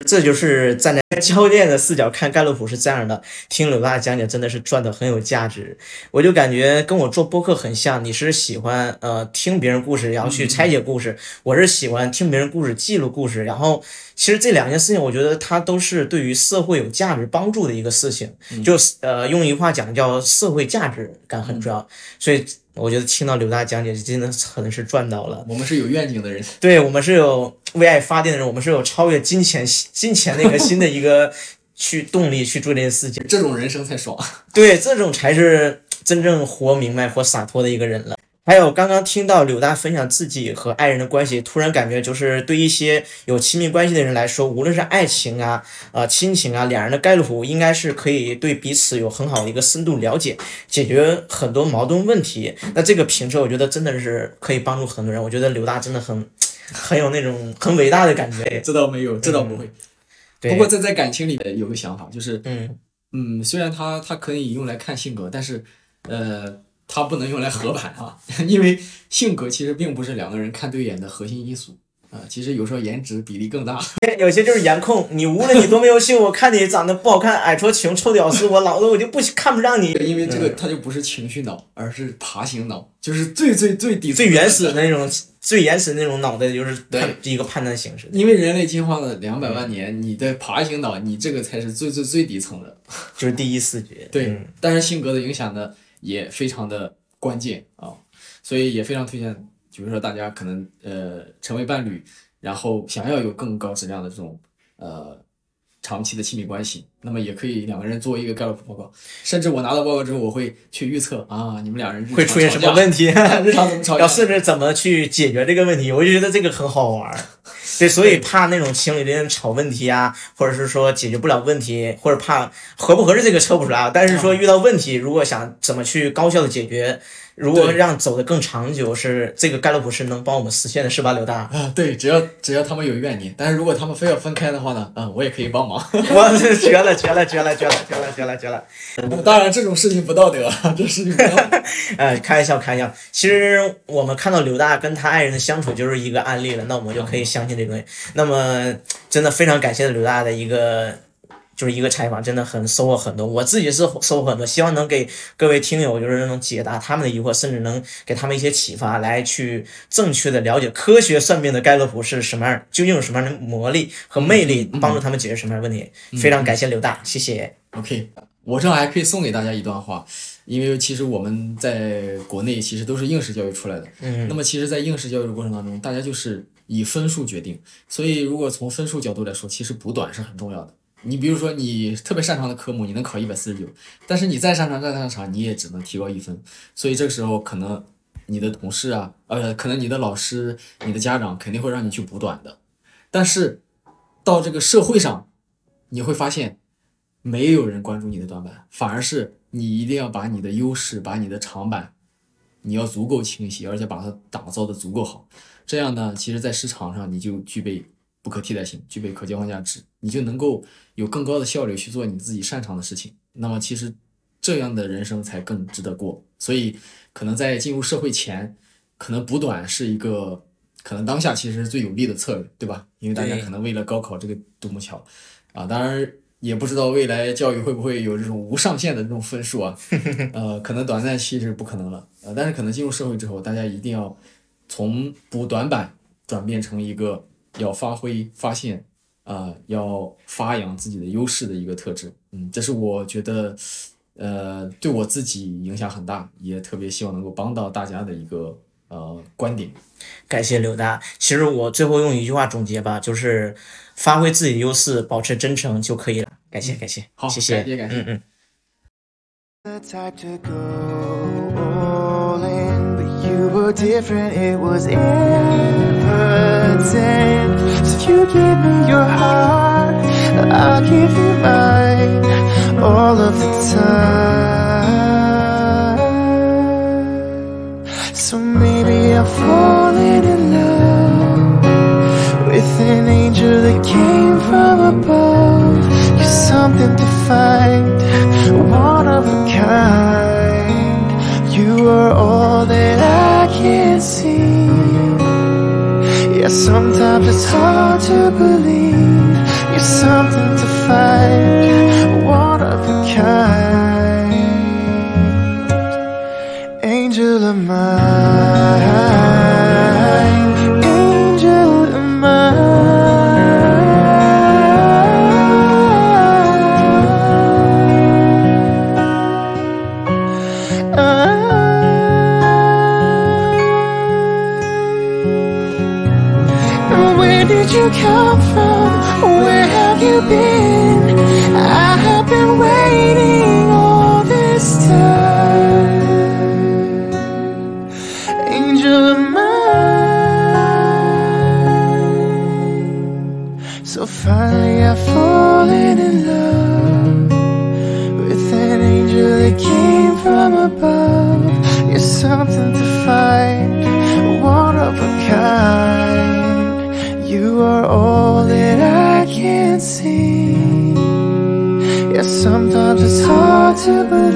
Speaker 3: 这就是站在 教练的视角看盖洛普是这样的，听柳大讲解真的是赚的很有价值。我就感觉跟我做播客很像，你是喜欢呃听别人故事，然后去拆解故事，我是喜欢听别人故事，记录故事。然后其实这两件事情，我觉得它都是对于社会有价值帮助的一个事情，就是呃用一句话讲叫社会价值感很重要。所以我觉得听到刘大讲解真的可能是赚到了。
Speaker 2: 我们是有愿景的人，
Speaker 3: 对我们是有为爱发电的人，我们是有超越金钱金钱那个新的一个去动力去做这件事情。
Speaker 2: 这种人生才爽。
Speaker 3: 对，这种才是真正活明白、活洒脱的一个人了。还有刚刚听到柳大分享自己和爱人的关系，突然感觉就是对一些有亲密关系的人来说，无论是爱情啊、呃亲情啊，两人的盖洛普应该是可以对彼此有很好的一个深度了解，解决很多矛盾问题。那这个评测，我觉得真的是可以帮助很多人。我觉得柳大真的很很有那种很伟大的感觉。
Speaker 2: 这倒没有，这倒不会。
Speaker 3: 对
Speaker 2: 不过这在感情里有个想法，就是
Speaker 3: 嗯，
Speaker 2: 嗯，虽然它它可以用来看性格，但是呃，它不能用来合盘啊，因为性格其实并不是两个人看对眼的核心因素啊、其实有时候颜值比例更大。
Speaker 3: 有些就是颜控，你无论你多么优秀，我看你长得不好看，矮矬穷臭屌丝，我老子我就不看不上你。
Speaker 2: 因为这个它就不是情绪脑，而是爬行脑，就是最最最底层
Speaker 3: 最原始的那种，最原始的那种脑袋就是一个判断形式。
Speaker 2: 因为人类进化了两百万年，你的爬行脑，你这个才是最最最底层的。
Speaker 3: 就是第一视觉。
Speaker 2: 对，
Speaker 3: 嗯
Speaker 2: 但是性格的影响呢，也非常的关键啊，所以也非常推荐，比如说大家可能呃成为伴侣，然后想要有更高质量的这种呃长期的亲密关系，那么也可以两个人做一个盖洛普报告，甚至我拿到报告之后，我会去预测啊，你们两人
Speaker 3: 会出现什么问题？
Speaker 2: 日常怎么吵架
Speaker 3: 要甚至怎么去解决这个问题，我就觉得这个很好玩儿。对，所以怕那种情侣之间吵问题啊，或者是说解决不了问题，或者怕合不合适这个测不出来啊。但是说遇到问题，如果想怎么去高效的解决，如果让走得更长久，是这个盖洛普是能帮我们实现的，是吧，刘大？
Speaker 2: 啊，对，只要只要他们有怨念，但是如果他们非要分开的话呢，嗯，我也可以帮忙。
Speaker 3: 我这绝了，绝了，绝了，绝了，绝了，绝了，绝了！
Speaker 2: 当然，这种事情不道德，这事情不道德。
Speaker 3: 呃，开玩笑，开玩笑。其实我们看到刘大跟他爱人的相处就是一个案例了，那我们就可以相信这个东西。那么，真的非常感谢刘大的一个。就是一个采访，真的很收获很多。我自己是收获很多，希望能给各位听友就是能解答他们的疑惑，甚至能给他们一些启发，来去正确的了解科学算命的盖洛普是什么样，究竟有什么样的魔力和魅力，帮助他们解决什么样的问题。非常感谢刘大，谢谢。
Speaker 2: OK，我正好还可以送给大家一段话，因为其实我们在国内其实都是应试教育出来的，
Speaker 3: 嗯
Speaker 2: 那么其实，在应试教育的过程当中，大家就是以分数决定，所以如果从分数角度来说，其实补短是很重要的。你比如说，你特别擅长的科目，你能考一百四十九，但是你再擅长再擅长，你也只能提高一分。所以这个时候，可能你的同事啊，呃，可能你的老师、你的家长肯定会让你去补短的。但是到这个社会上，你会发现，没有人关注你的短板，反而是你一定要把你的优势、把你的长板，你要足够清晰，而且把它打造的足够好。这样呢，其实在市场上你就具备不可替代性，具备可交换价值，你就能够有更高的效率去做你自己擅长的事情。那么其实这样的人生才更值得过。所以可能在进入社会前，可能补短是一个可能当下其实是最有利的策略，对吧？因为大家可能为了高考这个独木桥啊，当然。也不知道未来教育会不会有这种无上限的这种分数啊，呃，可能短暂期是不可能了，呃，但是可能进入社会之后，大家一定要从补短板转变成一个要发挥、发现，啊、要发扬自己的优势的一个特质。嗯，这是我觉得，呃，对我自己影响很大，也特别希望能够帮到大家的一个呃观点。
Speaker 3: 感谢刘大。其实我最后用一句话总结吧，就是发挥自己的优势，保持真诚就可以了。感谢，感谢，
Speaker 2: 好
Speaker 3: 谢谢，
Speaker 2: 感谢感谢
Speaker 3: 嗯嗯。
Speaker 1: Impotent. So you give me your heart, I'll give you mine all of the time. So maybe I'm falling in love with an angel that came from above. You're something to find, one of a kind. You are all that I can see. Yeah, sometimes it's hard to believe. You're something to find, one of a kind. Angel of mine, sometimes it's hard to believe.